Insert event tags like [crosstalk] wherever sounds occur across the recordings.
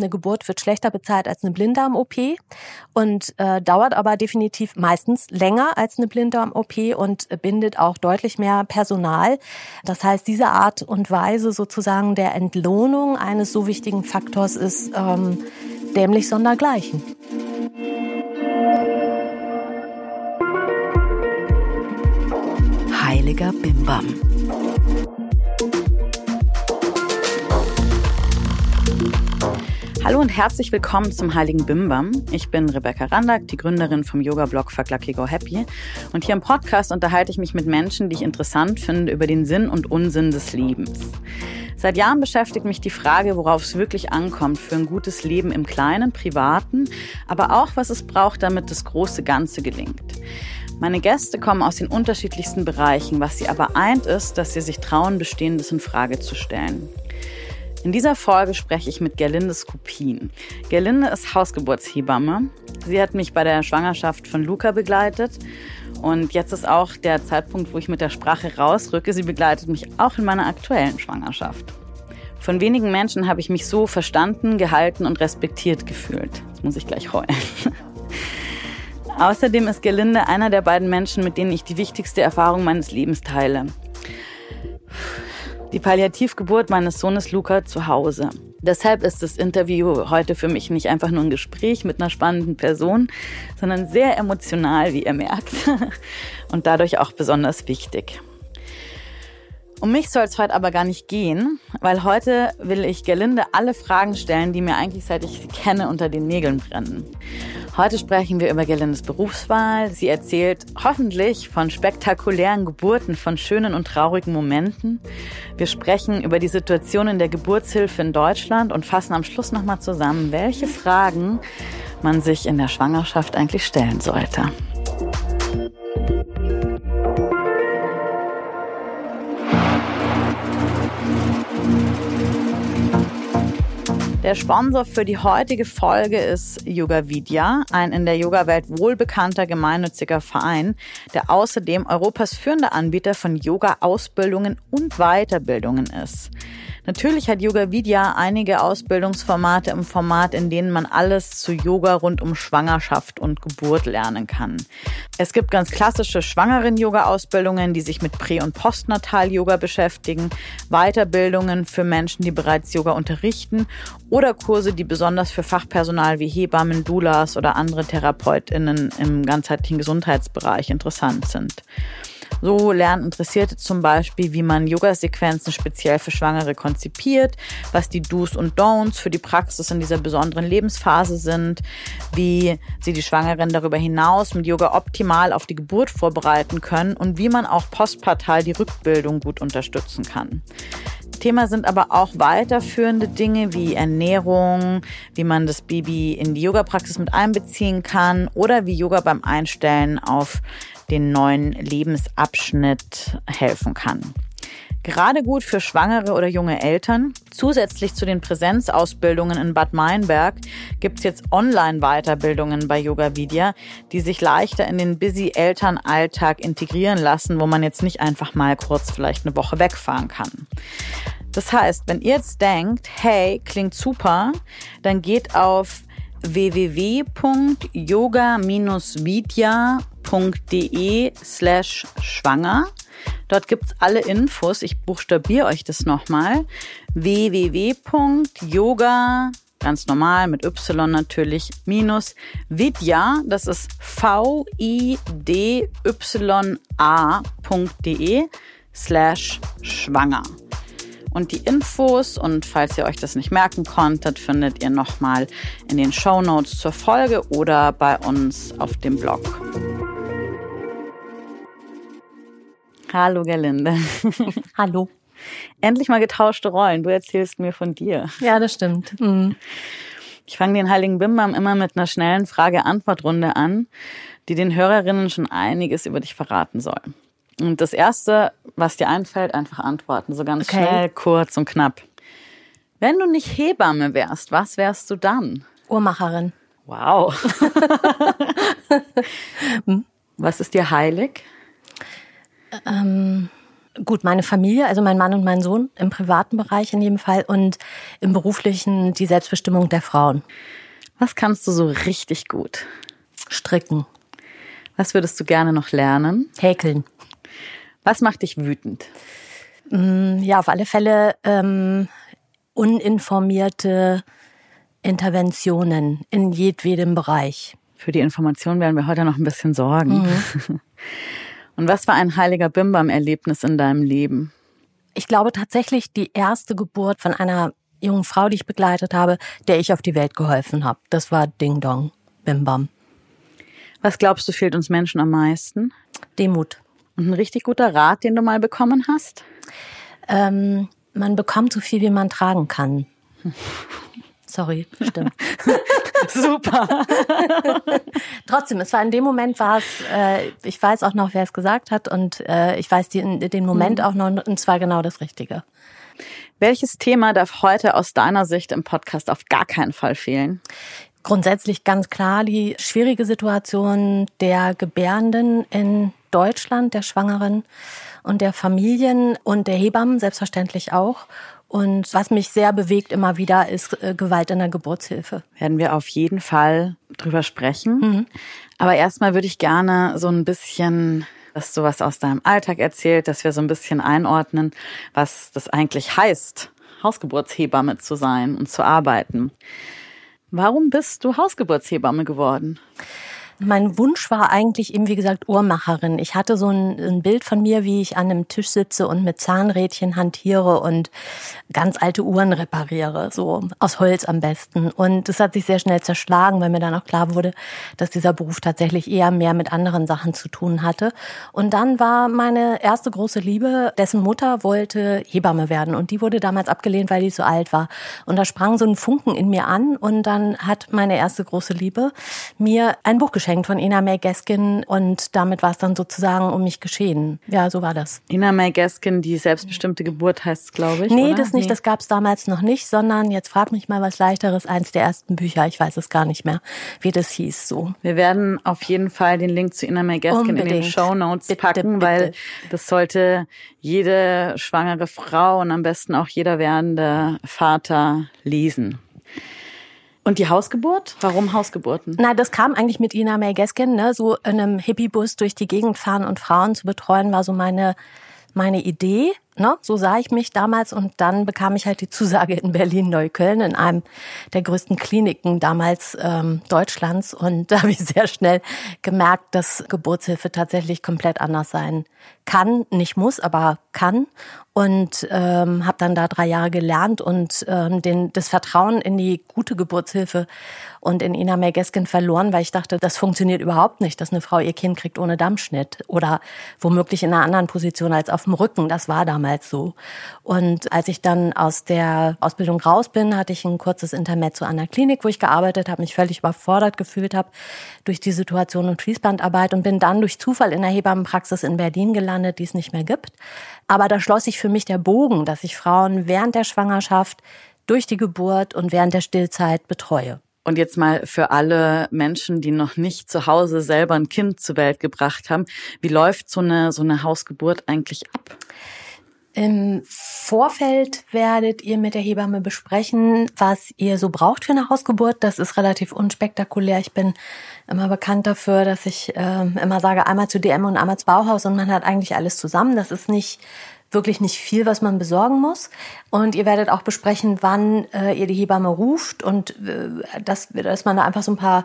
eine Geburt wird schlechter bezahlt als eine Blinddarm-OP und äh, dauert aber definitiv meistens länger als eine Blinddarm-OP und bindet auch deutlich mehr Personal. Das heißt, diese Art und Weise sozusagen der Entlohnung eines so wichtigen Faktors ist ähm, dämlich sondergleichen. Heiliger Bimbam. Hallo und herzlich willkommen zum Heiligen Bimbam. Ich bin Rebecca Randack, die Gründerin vom Yoga-Blog Fuck Lucky Go Happy. Und hier im Podcast unterhalte ich mich mit Menschen, die ich interessant finde, über den Sinn und Unsinn des Lebens. Seit Jahren beschäftigt mich die Frage, worauf es wirklich ankommt für ein gutes Leben im Kleinen, Privaten, aber auch, was es braucht, damit das große Ganze gelingt. Meine Gäste kommen aus den unterschiedlichsten Bereichen. Was sie aber eint, ist, dass sie sich trauen, Bestehendes in Frage zu stellen. In dieser Folge spreche ich mit Gerlinde Skupin. Gerlinde ist Hausgeburtshebamme. Sie hat mich bei der Schwangerschaft von Luca begleitet. Und jetzt ist auch der Zeitpunkt, wo ich mit der Sprache rausrücke. Sie begleitet mich auch in meiner aktuellen Schwangerschaft. Von wenigen Menschen habe ich mich so verstanden, gehalten und respektiert gefühlt. Jetzt muss ich gleich heulen. [laughs] Außerdem ist Gerlinde einer der beiden Menschen, mit denen ich die wichtigste Erfahrung meines Lebens teile die Palliativgeburt meines Sohnes Luca zu Hause. Deshalb ist das Interview heute für mich nicht einfach nur ein Gespräch mit einer spannenden Person, sondern sehr emotional, wie ihr merkt, [laughs] und dadurch auch besonders wichtig. Um mich soll es heute aber gar nicht gehen, weil heute will ich Gerlinde alle Fragen stellen, die mir eigentlich seit ich sie kenne unter den Nägeln brennen. Heute sprechen wir über Gerlindes Berufswahl. Sie erzählt hoffentlich von spektakulären Geburten, von schönen und traurigen Momenten. Wir sprechen über die Situation in der Geburtshilfe in Deutschland und fassen am Schluss nochmal zusammen, welche Fragen man sich in der Schwangerschaft eigentlich stellen sollte. Der Sponsor für die heutige Folge ist Yoga Vidya, ein in der Yoga-Welt wohlbekannter gemeinnütziger Verein, der außerdem Europas führender Anbieter von Yoga-Ausbildungen und Weiterbildungen ist. Natürlich hat Yoga Vidya einige Ausbildungsformate im Format, in denen man alles zu Yoga rund um Schwangerschaft und Geburt lernen kann. Es gibt ganz klassische Schwangeren-Yoga-Ausbildungen, die sich mit Prä- und Postnatal-Yoga beschäftigen, Weiterbildungen für Menschen, die bereits Yoga unterrichten oder Kurse, die besonders für Fachpersonal wie Hebammen, Doulas oder andere TherapeutInnen im ganzheitlichen Gesundheitsbereich interessant sind. So lernen Interessierte zum Beispiel, wie man Yoga-Sequenzen speziell für Schwangere konzipiert, was die Do's und Don'ts für die Praxis in dieser besonderen Lebensphase sind, wie sie die Schwangeren darüber hinaus mit Yoga optimal auf die Geburt vorbereiten können und wie man auch postpartal die Rückbildung gut unterstützen kann. Thema sind aber auch weiterführende Dinge wie Ernährung, wie man das Baby in die Yoga-Praxis mit einbeziehen kann oder wie Yoga beim Einstellen auf den neuen Lebensabschnitt helfen kann. Gerade gut für Schwangere oder junge Eltern. Zusätzlich zu den Präsenzausbildungen in Bad Meinberg gibt's jetzt Online-Weiterbildungen bei Yoga Vidya, die sich leichter in den busy Elternalltag integrieren lassen, wo man jetzt nicht einfach mal kurz vielleicht eine Woche wegfahren kann. Das heißt, wenn ihr jetzt denkt, hey, klingt super, dann geht auf www.yoga-vidya.de slash schwanger. Dort gibt's alle Infos. Ich buchstabiere euch das nochmal. www.yoga ganz normal mit Y natürlich, minus Vidya, das ist V-I-D-Y-A.de slash schwanger. Und die Infos und falls ihr euch das nicht merken konntet, findet ihr nochmal in den Show Notes zur Folge oder bei uns auf dem Blog. Hallo Gerlinde. Hallo. Endlich mal getauschte Rollen. Du erzählst mir von dir. Ja, das stimmt. Mhm. Ich fange den Heiligen Bimbam immer mit einer schnellen Frage-Antwort-Runde an, die den Hörerinnen schon einiges über dich verraten soll. Und das Erste, was dir einfällt, einfach antworten. So ganz okay. schnell, kurz und knapp. Wenn du nicht Hebamme wärst, was wärst du dann? Uhrmacherin. Wow. [laughs] was ist dir heilig? Ähm, Gut, meine Familie, also mein Mann und mein Sohn im privaten Bereich in jedem Fall und im beruflichen die Selbstbestimmung der Frauen. Was kannst du so richtig gut? Stricken. Was würdest du gerne noch lernen? Häkeln. Was macht dich wütend? Mm, ja, auf alle Fälle ähm, uninformierte Interventionen in jedwedem Bereich. Für die Information werden wir heute noch ein bisschen sorgen. Mhm. [laughs] Und was war ein heiliger Bimbam-Erlebnis in deinem Leben? Ich glaube tatsächlich die erste Geburt von einer jungen Frau, die ich begleitet habe, der ich auf die Welt geholfen habe. Das war Ding Dong, Bimbam. Was glaubst du fehlt uns Menschen am meisten? Demut. Und ein richtig guter Rat, den du mal bekommen hast? Ähm, man bekommt so viel, wie man tragen kann. [laughs] Sorry, stimmt. [laughs] Super. [laughs] Trotzdem, es war in dem Moment war es, äh, ich weiß auch noch, wer es gesagt hat und äh, ich weiß die, den Moment mhm. auch noch und zwar genau das Richtige. Welches Thema darf heute aus deiner Sicht im Podcast auf gar keinen Fall fehlen? Grundsätzlich ganz klar die schwierige Situation der Gebärenden in Deutschland, der Schwangeren und der Familien und der Hebammen selbstverständlich auch. Und was mich sehr bewegt immer wieder ist äh, Gewalt in der Geburtshilfe. Werden wir auf jeden Fall drüber sprechen. Mhm. Aber erstmal würde ich gerne so ein bisschen, dass du was aus deinem Alltag erzählt, dass wir so ein bisschen einordnen, was das eigentlich heißt, Hausgeburtshebamme zu sein und zu arbeiten. Warum bist du Hausgeburtshebamme geworden? Mein Wunsch war eigentlich eben, wie gesagt, Uhrmacherin. Ich hatte so ein, ein, Bild von mir, wie ich an einem Tisch sitze und mit Zahnrädchen hantiere und ganz alte Uhren repariere, so aus Holz am besten. Und das hat sich sehr schnell zerschlagen, weil mir dann auch klar wurde, dass dieser Beruf tatsächlich eher mehr mit anderen Sachen zu tun hatte. Und dann war meine erste große Liebe, dessen Mutter wollte Hebamme werden und die wurde damals abgelehnt, weil die so alt war. Und da sprang so ein Funken in mir an und dann hat meine erste große Liebe mir ein Buch geschenkt geschenkt von Ina May Gaskin und damit war es dann sozusagen um mich geschehen. Ja, so war das. Ina May Gaskin, die selbstbestimmte Geburt heißt es, glaube ich. Nee, oder? das nicht, nee. das gab es damals noch nicht, sondern jetzt frag mich mal was leichteres, eins der ersten Bücher, ich weiß es gar nicht mehr, wie das hieß so. Wir werden auf jeden Fall den Link zu Ina May Gaskin Unbedingt. in den Show Notes packen, bitte. weil das sollte jede schwangere Frau und am besten auch jeder werdende Vater lesen. Und die Hausgeburt? Warum Hausgeburten? Na, das kam eigentlich mit Ina May Gaskin, ne? So in einem Hippiebus durch die Gegend fahren und Frauen zu betreuen, war so meine, meine Idee. Ne? So sah ich mich damals und dann bekam ich halt die Zusage in Berlin-Neukölln in einem der größten Kliniken damals ähm, Deutschlands und [laughs] da habe ich sehr schnell gemerkt, dass Geburtshilfe tatsächlich komplett anders sein kann, nicht muss, aber kann und ähm, habe dann da drei Jahre gelernt und ähm, den, das Vertrauen in die gute Geburtshilfe und in Ina Mergeskin verloren, weil ich dachte, das funktioniert überhaupt nicht, dass eine Frau ihr Kind kriegt ohne Dammschnitt oder womöglich in einer anderen Position als auf dem Rücken. Das war damals so. Und als ich dann aus der Ausbildung raus bin, hatte ich ein kurzes Intermezzo an der Klinik, wo ich gearbeitet habe, mich völlig überfordert gefühlt habe durch die Situation und Fließbandarbeit und bin dann durch Zufall in der Hebammenpraxis in Berlin gelandet, die es nicht mehr gibt. Aber da schloss sich für mich der Bogen, dass ich Frauen während der Schwangerschaft, durch die Geburt und während der Stillzeit betreue. Und jetzt mal für alle Menschen, die noch nicht zu Hause selber ein Kind zur Welt gebracht haben, wie läuft so eine, so eine Hausgeburt eigentlich ab? Im Vorfeld werdet ihr mit der Hebamme besprechen, was ihr so braucht für eine Hausgeburt. Das ist relativ unspektakulär. Ich bin immer bekannt dafür, dass ich äh, immer sage, einmal zu DM und einmal zu Bauhaus und man hat eigentlich alles zusammen. Das ist nicht wirklich nicht viel, was man besorgen muss. Und ihr werdet auch besprechen, wann äh, ihr die Hebamme ruft und äh, dass, dass man da einfach so ein paar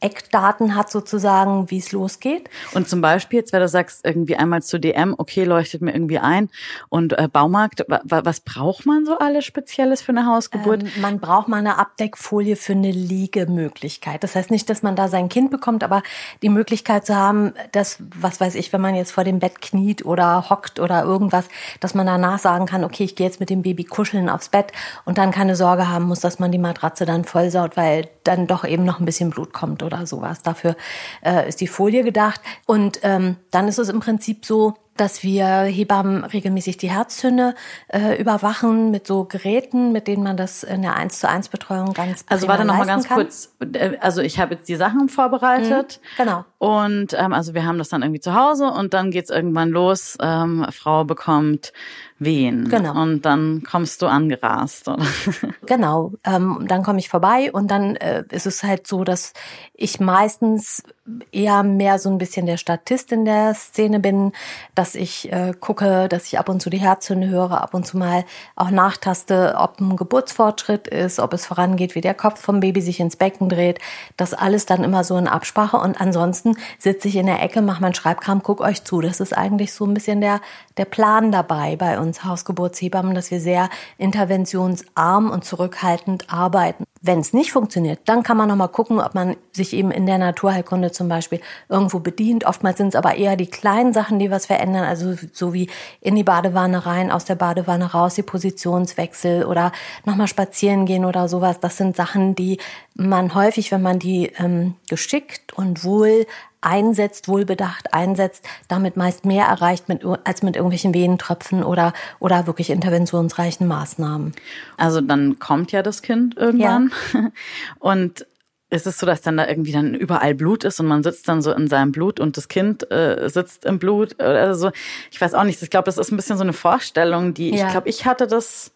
Eckdaten hat sozusagen, wie es losgeht. Und zum Beispiel, jetzt wenn du sagst, irgendwie einmal zu DM, okay, leuchtet mir irgendwie ein. Und äh, Baumarkt, was braucht man so alles Spezielles für eine Hausgeburt? Ähm, man braucht mal eine Abdeckfolie für eine Liegemöglichkeit. Das heißt nicht, dass man da sein Kind bekommt, aber die Möglichkeit zu haben, dass, was weiß ich, wenn man jetzt vor dem Bett kniet oder hockt oder irgendwas, dass man danach sagen kann, okay, ich gehe jetzt mit dem Baby kuscheln aufs Bett und dann keine Sorge haben muss, dass man die Matratze dann vollsaut, weil dann doch eben noch ein bisschen Blut kommt oder sowas. Dafür äh, ist die Folie gedacht. Und ähm, dann ist es im Prinzip so, dass wir Hebammen regelmäßig die Herztöne äh, überwachen mit so Geräten, mit denen man das in der 1 zu 1 Betreuung ganz Also warte noch mal ganz kann. kurz. Äh, also ich habe jetzt die Sachen vorbereitet. Mhm, genau. Und ähm, also wir haben das dann irgendwie zu Hause und dann geht's irgendwann los. Ähm, Frau bekommt Wehen. Genau. Und dann kommst du angerast, oder? [laughs] Genau. Ähm, dann komme ich vorbei und dann äh, ist es halt so, dass ich meistens eher mehr so ein bisschen der Statist in der Szene bin, dass ich äh, gucke, dass ich ab und zu die Herztöne höre, ab und zu mal auch nachtaste, ob ein Geburtsfortschritt ist, ob es vorangeht, wie der Kopf vom Baby sich ins Becken dreht. Das alles dann immer so in Absprache und ansonsten sitze ich in der Ecke, mache meinen Schreibkram, guck euch zu. Das ist eigentlich so ein bisschen der, der Plan dabei bei uns Hausgeburtshebammen, dass wir sehr interventionsarm und zurückhaltend arbeiten. Wenn es nicht funktioniert, dann kann man noch mal gucken, ob man sich eben in der Naturheilkunde zum Beispiel irgendwo bedient. Oftmals sind es aber eher die kleinen Sachen, die was verändern, also so wie in die Badewanne rein, aus der Badewanne raus, die Positionswechsel oder nochmal spazieren gehen oder sowas. Das sind Sachen, die man häufig, wenn man die ähm, geschickt und wohl einsetzt, wohlbedacht einsetzt, damit meist mehr erreicht mit, als mit irgendwelchen Venentröpfen oder, oder wirklich interventionsreichen Maßnahmen. Also dann kommt ja das Kind irgendwann ja. [laughs] und ist es so, dass dann da irgendwie dann überall Blut ist und man sitzt dann so in seinem Blut und das Kind äh, sitzt im Blut oder so. Ich weiß auch nicht. Ich glaube, das ist ein bisschen so eine Vorstellung, die ja. ich glaube, ich hatte das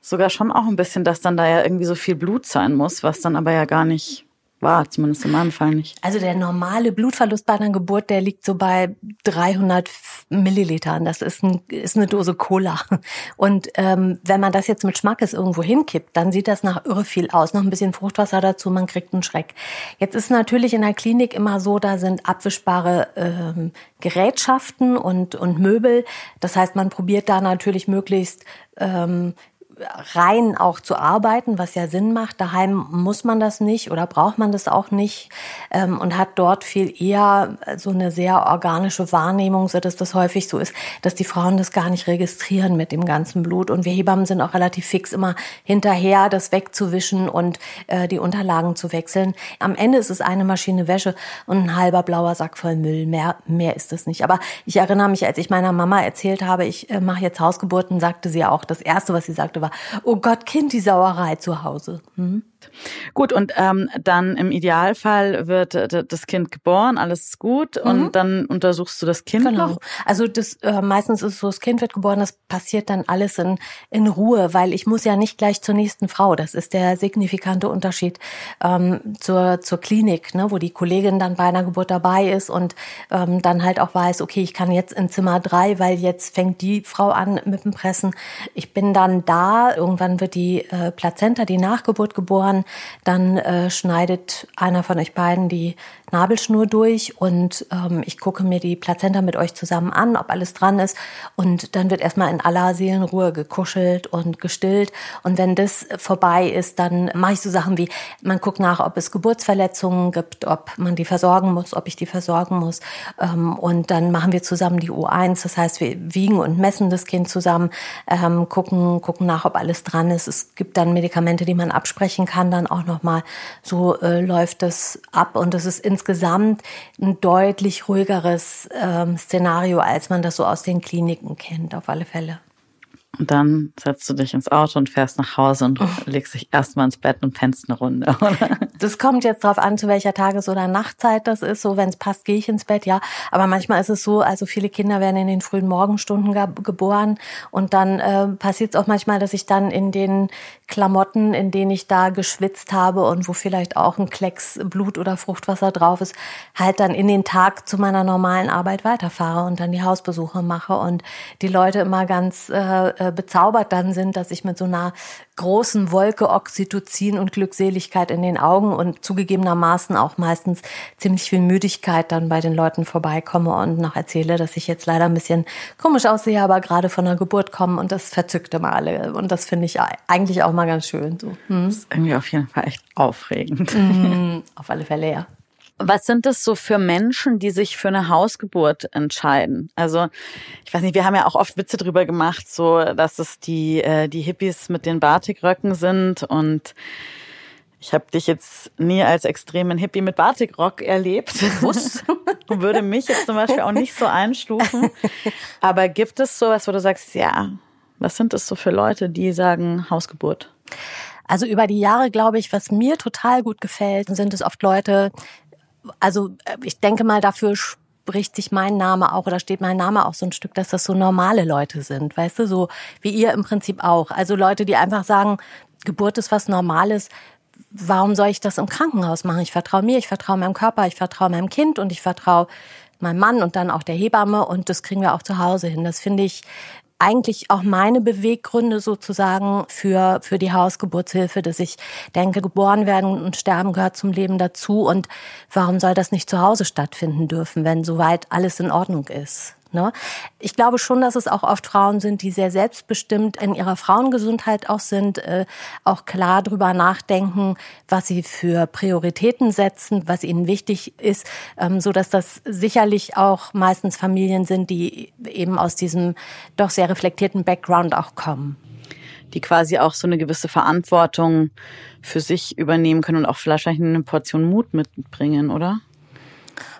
sogar schon auch ein bisschen, dass dann da ja irgendwie so viel Blut sein muss, was dann aber ja gar nicht war, zumindest in meinem Fall nicht. Also der normale Blutverlust bei einer Geburt, der liegt so bei 300 Millilitern. Das ist, ein, ist eine Dose Cola. Und ähm, wenn man das jetzt mit Schmackes irgendwo hinkippt, dann sieht das nach irre viel aus. Noch ein bisschen Fruchtwasser dazu, man kriegt einen Schreck. Jetzt ist natürlich in der Klinik immer so, da sind abwischbare ähm, Gerätschaften und, und Möbel. Das heißt, man probiert da natürlich möglichst ähm, rein auch zu arbeiten, was ja Sinn macht. Daheim muss man das nicht oder braucht man das auch nicht ähm, und hat dort viel eher so eine sehr organische Wahrnehmung, so dass das häufig so ist, dass die Frauen das gar nicht registrieren mit dem ganzen Blut. Und wir Hebammen sind auch relativ fix immer hinterher, das wegzuwischen und äh, die Unterlagen zu wechseln. Am Ende ist es eine Maschine Wäsche und ein halber blauer Sack voll Müll. Mehr, mehr ist es nicht. Aber ich erinnere mich, als ich meiner Mama erzählt habe, ich äh, mache jetzt Hausgeburten, sagte sie auch, das Erste, was sie sagte, war, war, oh Gott, Kind, die Sauerei zu Hause. Hm? Gut, und ähm, dann im Idealfall wird äh, das Kind geboren, alles ist gut, mhm. und dann untersuchst du das Kind genau. noch? Also das äh, meistens ist es so, das Kind wird geboren, das passiert dann alles in, in Ruhe, weil ich muss ja nicht gleich zur nächsten Frau. Das ist der signifikante Unterschied ähm, zur, zur Klinik, ne, wo die Kollegin dann bei einer Geburt dabei ist und ähm, dann halt auch weiß, okay, ich kann jetzt in Zimmer drei, weil jetzt fängt die Frau an mit dem Pressen. Ich bin dann da, irgendwann wird die äh, Plazenta, die Nachgeburt geboren, dann äh, schneidet einer von euch beiden die Nabelschnur durch und ähm, ich gucke mir die Plazenta mit euch zusammen an, ob alles dran ist. Und dann wird erstmal in aller Seelenruhe gekuschelt und gestillt. Und wenn das vorbei ist, dann mache ich so Sachen wie, man guckt nach, ob es Geburtsverletzungen gibt, ob man die versorgen muss, ob ich die versorgen muss. Ähm, und dann machen wir zusammen die U1. Das heißt, wir wiegen und messen das Kind zusammen, ähm, gucken, gucken nach, ob alles dran ist. Es gibt dann Medikamente, die man absprechen kann, dann auch nochmal. So äh, läuft das ab. Und das ist in insgesamt ein deutlich ruhigeres ähm, Szenario, als man das so aus den Kliniken kennt, auf alle Fälle. Und dann setzt du dich ins Auto und fährst nach Hause und oh. legst dich erstmal ins Bett und pennst eine Runde, [laughs] oder? Das kommt jetzt drauf an, zu welcher Tages- oder Nachtzeit das ist. So, wenn es passt, gehe ich ins Bett, ja. Aber manchmal ist es so, also viele Kinder werden in den frühen Morgenstunden geboren und dann äh, passiert es auch manchmal, dass ich dann in den Klamotten, in denen ich da geschwitzt habe und wo vielleicht auch ein Klecks Blut oder Fruchtwasser drauf ist, halt dann in den Tag zu meiner normalen Arbeit weiterfahre und dann die Hausbesuche mache und die Leute immer ganz äh, äh, bezaubert dann sind, dass ich mit so einer großen Wolke Oxytocin und Glückseligkeit in den Augen und zugegebenermaßen auch meistens ziemlich viel Müdigkeit dann bei den Leuten vorbeikomme und noch erzähle, dass ich jetzt leider ein bisschen komisch aussehe, aber gerade von der Geburt komme und das verzückt immer alle. Und das finde ich eigentlich auch mal ganz schön. So. Hm? Das ist irgendwie auf jeden Fall echt aufregend. Mhm, [laughs] auf alle Fälle, ja. Was sind das so für Menschen, die sich für eine Hausgeburt entscheiden? Also, ich weiß nicht, wir haben ja auch oft Witze drüber gemacht, so, dass es die, äh, die Hippies mit den Batikröcken sind und Ich habe dich jetzt nie als extremen Hippie mit Batikrock erlebt. Muss. [laughs] Würde mich jetzt zum Beispiel auch nicht so einstufen. Aber gibt es sowas, wo du sagst, ja, was sind das so für Leute, die sagen Hausgeburt? Also über die Jahre, glaube ich, was mir total gut gefällt, sind es oft Leute, also äh, ich denke mal, dafür spricht sich mein Name auch oder steht mein Name auch so ein Stück, dass das so normale Leute sind, weißt du, so wie ihr im Prinzip auch. Also Leute, die einfach sagen, Geburt ist was Normales. Warum soll ich das im Krankenhaus machen? Ich vertraue mir, ich vertraue meinem Körper, ich vertraue meinem Kind und ich vertraue meinem Mann und dann auch der Hebamme und das kriegen wir auch zu Hause hin. Das finde ich eigentlich auch meine Beweggründe sozusagen für, für die Hausgeburtshilfe, dass ich denke, geboren werden und sterben gehört zum Leben dazu und warum soll das nicht zu Hause stattfinden dürfen, wenn soweit alles in Ordnung ist? Ne? Ich glaube schon, dass es auch oft Frauen sind, die sehr selbstbestimmt in ihrer Frauengesundheit auch sind, äh, auch klar drüber nachdenken, was sie für Prioritäten setzen, was ihnen wichtig ist, ähm, so dass das sicherlich auch meistens Familien sind, die eben aus diesem doch sehr reflektierten Background auch kommen die quasi auch so eine gewisse Verantwortung für sich übernehmen können und auch vielleicht eine Portion Mut mitbringen, oder?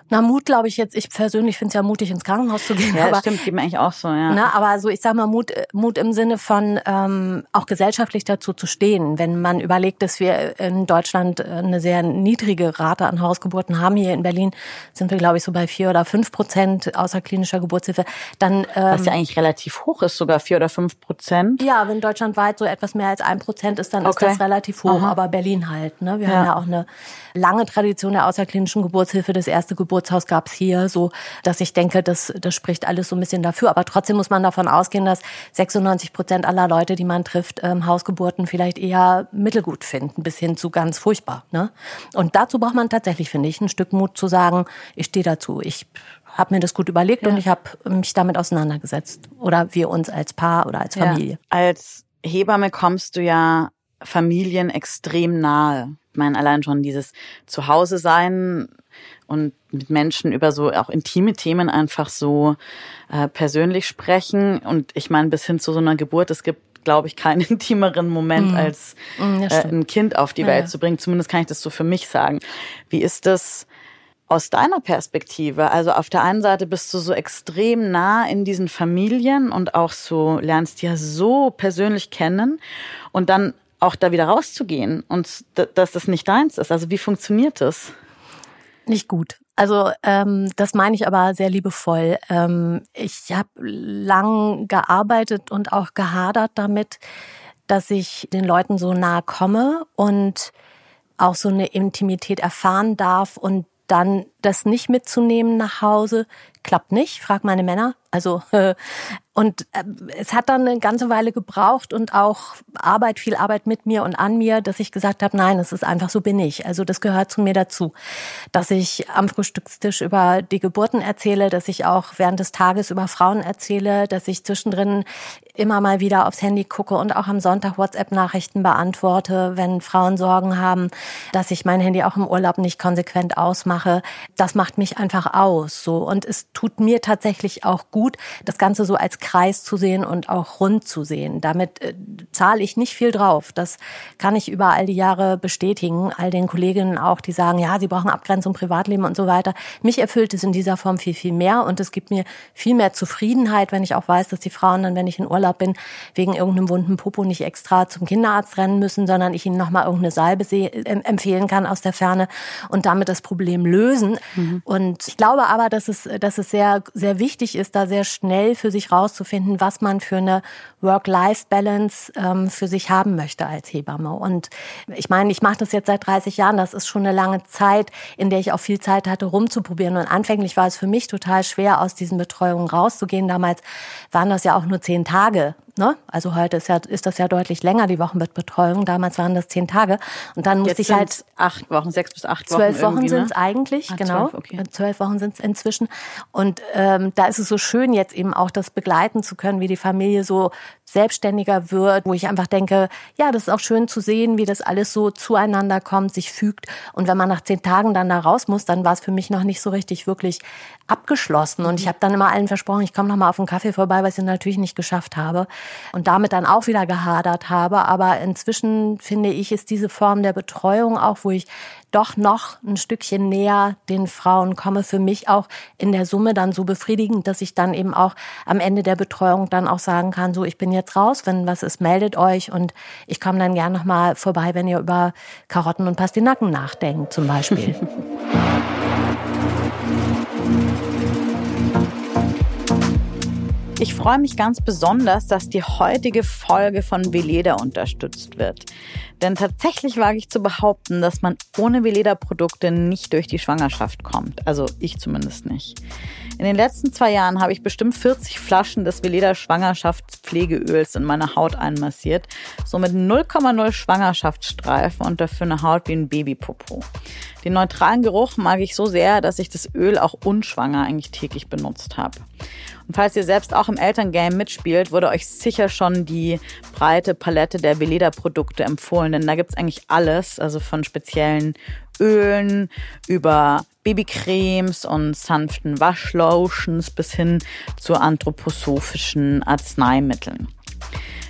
Na, Mut glaube ich jetzt, ich persönlich finde es ja mutig, ins Krankenhaus zu gehen. Ja, aber, stimmt, geht mir eigentlich auch so, ja. Na, aber so, ich sag mal, Mut, Mut im Sinne von ähm, auch gesellschaftlich dazu zu stehen. Wenn man überlegt, dass wir in Deutschland eine sehr niedrige Rate an Hausgeburten haben, hier in Berlin sind wir, glaube ich, so bei vier oder fünf Prozent außerklinischer Geburtshilfe, dann... Ähm, Was ja eigentlich relativ hoch ist, sogar vier oder fünf Prozent. Ja, wenn deutschlandweit so etwas mehr als ein Prozent ist, dann okay. ist das relativ hoch. Aha. Aber Berlin halt, ne? Wir ja. haben ja auch eine lange Tradition der außerklinischen Geburtshilfe. Das erste Geburtshaus gab es hier, so dass ich denke, das, das spricht alles so ein bisschen dafür. Aber trotzdem muss man davon ausgehen, dass 96 Prozent aller Leute, die man trifft, ähm, Hausgeburten vielleicht eher mittelgut finden, bis hin zu ganz furchtbar. Ne? Und dazu braucht man tatsächlich, finde ich, ein Stück Mut zu sagen, ich stehe dazu. Ich habe mir das gut überlegt ja. und ich habe mich damit auseinandergesetzt. Oder wir uns als Paar oder als Familie. Ja. Als Hebamme kommst du ja Familien extrem nahe. Ich meine, allein schon dieses Zuhause sein und mit Menschen über so auch intime Themen einfach so äh, persönlich sprechen. Und ich meine, bis hin zu so einer Geburt, es gibt, glaube ich, keinen [laughs] intimeren Moment, mhm. als mhm, äh, ein Kind auf die Welt ja. zu bringen. Zumindest kann ich das so für mich sagen. Wie ist das aus deiner Perspektive? Also auf der einen Seite bist du so extrem nah in diesen Familien und auch so lernst ja so persönlich kennen. Und dann auch da wieder rauszugehen und dass das nicht deins ist. Also wie funktioniert das? Nicht gut. Also ähm, das meine ich aber sehr liebevoll. Ähm, ich habe lang gearbeitet und auch gehadert damit, dass ich den Leuten so nahe komme und auch so eine Intimität erfahren darf und dann das nicht mitzunehmen nach Hause, klappt nicht, frag meine Männer. Also [laughs] und äh, es hat dann eine ganze Weile gebraucht und auch Arbeit, viel Arbeit mit mir und an mir, dass ich gesagt habe, nein, es ist einfach so bin ich. Also das gehört zu mir dazu, dass ich am Frühstückstisch über die Geburten erzähle, dass ich auch während des Tages über Frauen erzähle, dass ich zwischendrin immer mal wieder aufs Handy gucke und auch am Sonntag WhatsApp-Nachrichten beantworte, wenn Frauen Sorgen haben, dass ich mein Handy auch im Urlaub nicht konsequent ausmache. Das macht mich einfach aus, so und es tut mir tatsächlich auch gut, das Ganze so als Kreis zu sehen und auch rund zu sehen. Damit äh, zahle ich nicht viel drauf. Das kann ich über all die Jahre bestätigen. All den Kolleginnen auch, die sagen, ja, sie brauchen Abgrenzung, Privatleben und so weiter. Mich erfüllt es in dieser Form viel, viel mehr und es gibt mir viel mehr Zufriedenheit, wenn ich auch weiß, dass die Frauen dann, wenn ich in Urlaub bin, wegen irgendeinem wunden Popo nicht extra zum Kinderarzt rennen müssen, sondern ich ihnen nochmal irgendeine Salbe äh, empfehlen kann aus der Ferne und damit das Problem lösen. Mhm. Und ich glaube aber, dass es, dass es sehr, sehr wichtig ist, da sehr schnell für sich rauszufinden, was man für eine Work-Life-Balance ähm, für sich haben möchte als Hebamme. Und ich meine, ich mache das jetzt seit 30 Jahren. Das ist schon eine lange Zeit, in der ich auch viel Zeit hatte, rumzuprobieren. Und anfänglich war es für mich total schwer, aus diesen Betreuungen rauszugehen. Damals waren das ja auch nur zehn Tage Ne? Also heute ist, ja, ist das ja deutlich länger, die Wochenbettbetreuung. Damals waren das zehn Tage. Und dann musste ich halt. Acht Wochen, sechs bis acht Wochen. Zwölf Wochen sind es ne? eigentlich, ah, genau. Zwölf, okay. zwölf Wochen sind es inzwischen. Und ähm, da ist es so schön, jetzt eben auch das begleiten zu können, wie die Familie so selbstständiger wird, wo ich einfach denke, ja, das ist auch schön zu sehen, wie das alles so zueinander kommt, sich fügt. Und wenn man nach zehn Tagen dann da raus muss, dann war es für mich noch nicht so richtig wirklich abgeschlossen. Und ich habe dann immer allen versprochen, ich komme noch mal auf einen Kaffee vorbei, was ich natürlich nicht geschafft habe. Und damit dann auch wieder gehadert habe. Aber inzwischen finde ich, ist diese Form der Betreuung auch, wo ich doch noch ein Stückchen näher den Frauen komme, für mich auch in der Summe dann so befriedigend, dass ich dann eben auch am Ende der Betreuung dann auch sagen kann, so ich bin jetzt raus, wenn was ist, meldet euch und ich komme dann gern nochmal vorbei, wenn ihr über Karotten und Pastinaken nachdenkt zum Beispiel. [laughs] Ich freue mich ganz besonders, dass die heutige Folge von Veleda unterstützt wird. Denn tatsächlich wage ich zu behaupten, dass man ohne Veleda-Produkte nicht durch die Schwangerschaft kommt. Also ich zumindest nicht. In den letzten zwei Jahren habe ich bestimmt 40 Flaschen des Veleda Schwangerschaftspflegeöls in meine Haut einmassiert. Somit 0,0 Schwangerschaftsstreifen und dafür eine Haut wie ein Babypopo. Den neutralen Geruch mag ich so sehr, dass ich das Öl auch unschwanger eigentlich täglich benutzt habe. Und falls ihr selbst auch im Elterngame mitspielt, wurde euch sicher schon die breite Palette der Veleda-Produkte empfohlen, denn da gibt's eigentlich alles, also von speziellen Ölen über Babycremes und sanften Waschlotions bis hin zu anthroposophischen Arzneimitteln.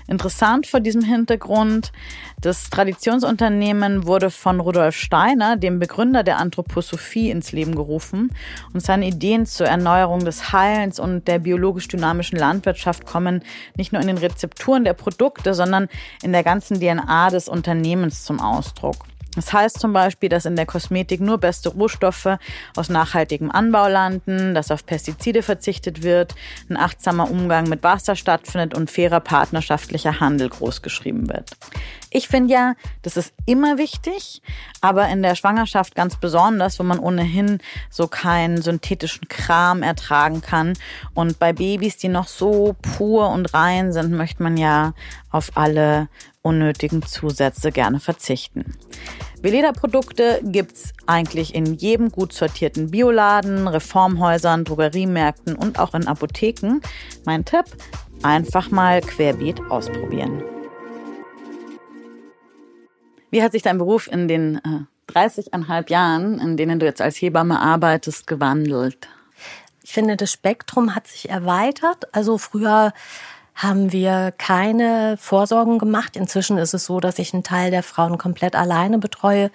Interessant vor diesem Hintergrund, das Traditionsunternehmen wurde von Rudolf Steiner, dem Begründer der Anthroposophie, ins Leben gerufen und seine Ideen zur Erneuerung des Heilens und der biologisch dynamischen Landwirtschaft kommen nicht nur in den Rezepturen der Produkte, sondern in der ganzen DNA des Unternehmens zum Ausdruck. Das heißt zum Beispiel, dass in der Kosmetik nur beste Rohstoffe aus nachhaltigem Anbau landen, dass auf Pestizide verzichtet wird, ein achtsamer Umgang mit Wasser stattfindet und fairer partnerschaftlicher Handel großgeschrieben wird. Ich finde ja, das ist immer wichtig, aber in der Schwangerschaft ganz besonders, wo man ohnehin so keinen synthetischen Kram ertragen kann. Und bei Babys, die noch so pur und rein sind, möchte man ja auf alle unnötigen Zusätze gerne verzichten. Veleda-Produkte gibt's eigentlich in jedem gut sortierten Bioladen, Reformhäusern, Drogeriemärkten und auch in Apotheken. Mein Tipp, einfach mal querbeet ausprobieren. Wie hat sich dein Beruf in den äh, 30,5 Jahren, in denen du jetzt als Hebamme arbeitest, gewandelt? Ich finde, das Spektrum hat sich erweitert. Also früher haben wir keine Vorsorgen gemacht. Inzwischen ist es so, dass ich einen Teil der Frauen komplett alleine betreue,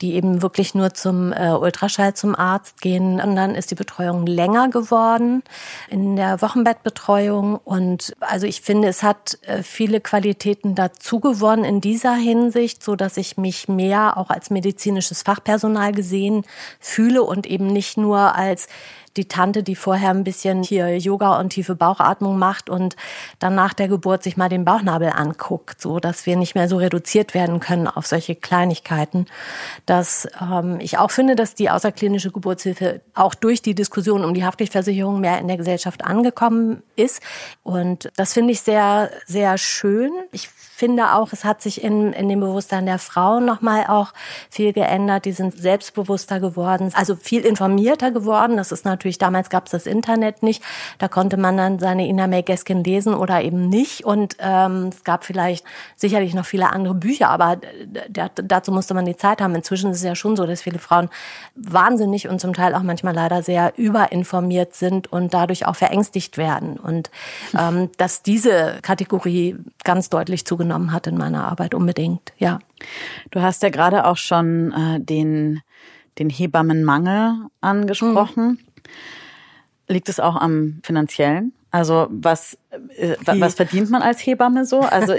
die eben wirklich nur zum äh, Ultraschall zum Arzt gehen. Und dann ist die Betreuung länger geworden in der Wochenbettbetreuung. Und also ich finde, es hat äh, viele Qualitäten dazu gewonnen in dieser Hinsicht, so dass ich mich mehr auch als medizinisches Fachpersonal gesehen fühle und eben nicht nur als die Tante, die vorher ein bisschen hier Yoga und tiefe Bauchatmung macht und dann nach der Geburt sich mal den Bauchnabel anguckt, so dass wir nicht mehr so reduziert werden können auf solche Kleinigkeiten. Dass ähm, ich auch finde, dass die außerklinische Geburtshilfe auch durch die Diskussion um die Haftpflichtversicherung mehr in der Gesellschaft angekommen ist. Und das finde ich sehr, sehr schön. Ich finde auch, es hat sich in, in dem Bewusstsein der Frauen nochmal auch viel geändert. Die sind selbstbewusster geworden, also viel informierter geworden. Das ist natürlich, damals gab es das Internet nicht. Da konnte man dann seine Ina May Gaskin lesen oder eben nicht. Und ähm, es gab vielleicht sicherlich noch viele andere Bücher, aber dazu musste man die Zeit haben. Inzwischen ist es ja schon so, dass viele Frauen wahnsinnig und zum Teil auch manchmal leider sehr überinformiert sind und dadurch auch verängstigt werden. Und ähm, dass diese Kategorie ganz deutlich zugenommen zugenommen hat in meiner Arbeit unbedingt, ja. Du hast ja gerade auch schon äh, den, den Hebammenmangel angesprochen. Mhm. Liegt es auch am finanziellen? Also was, was verdient man als Hebamme so? Also,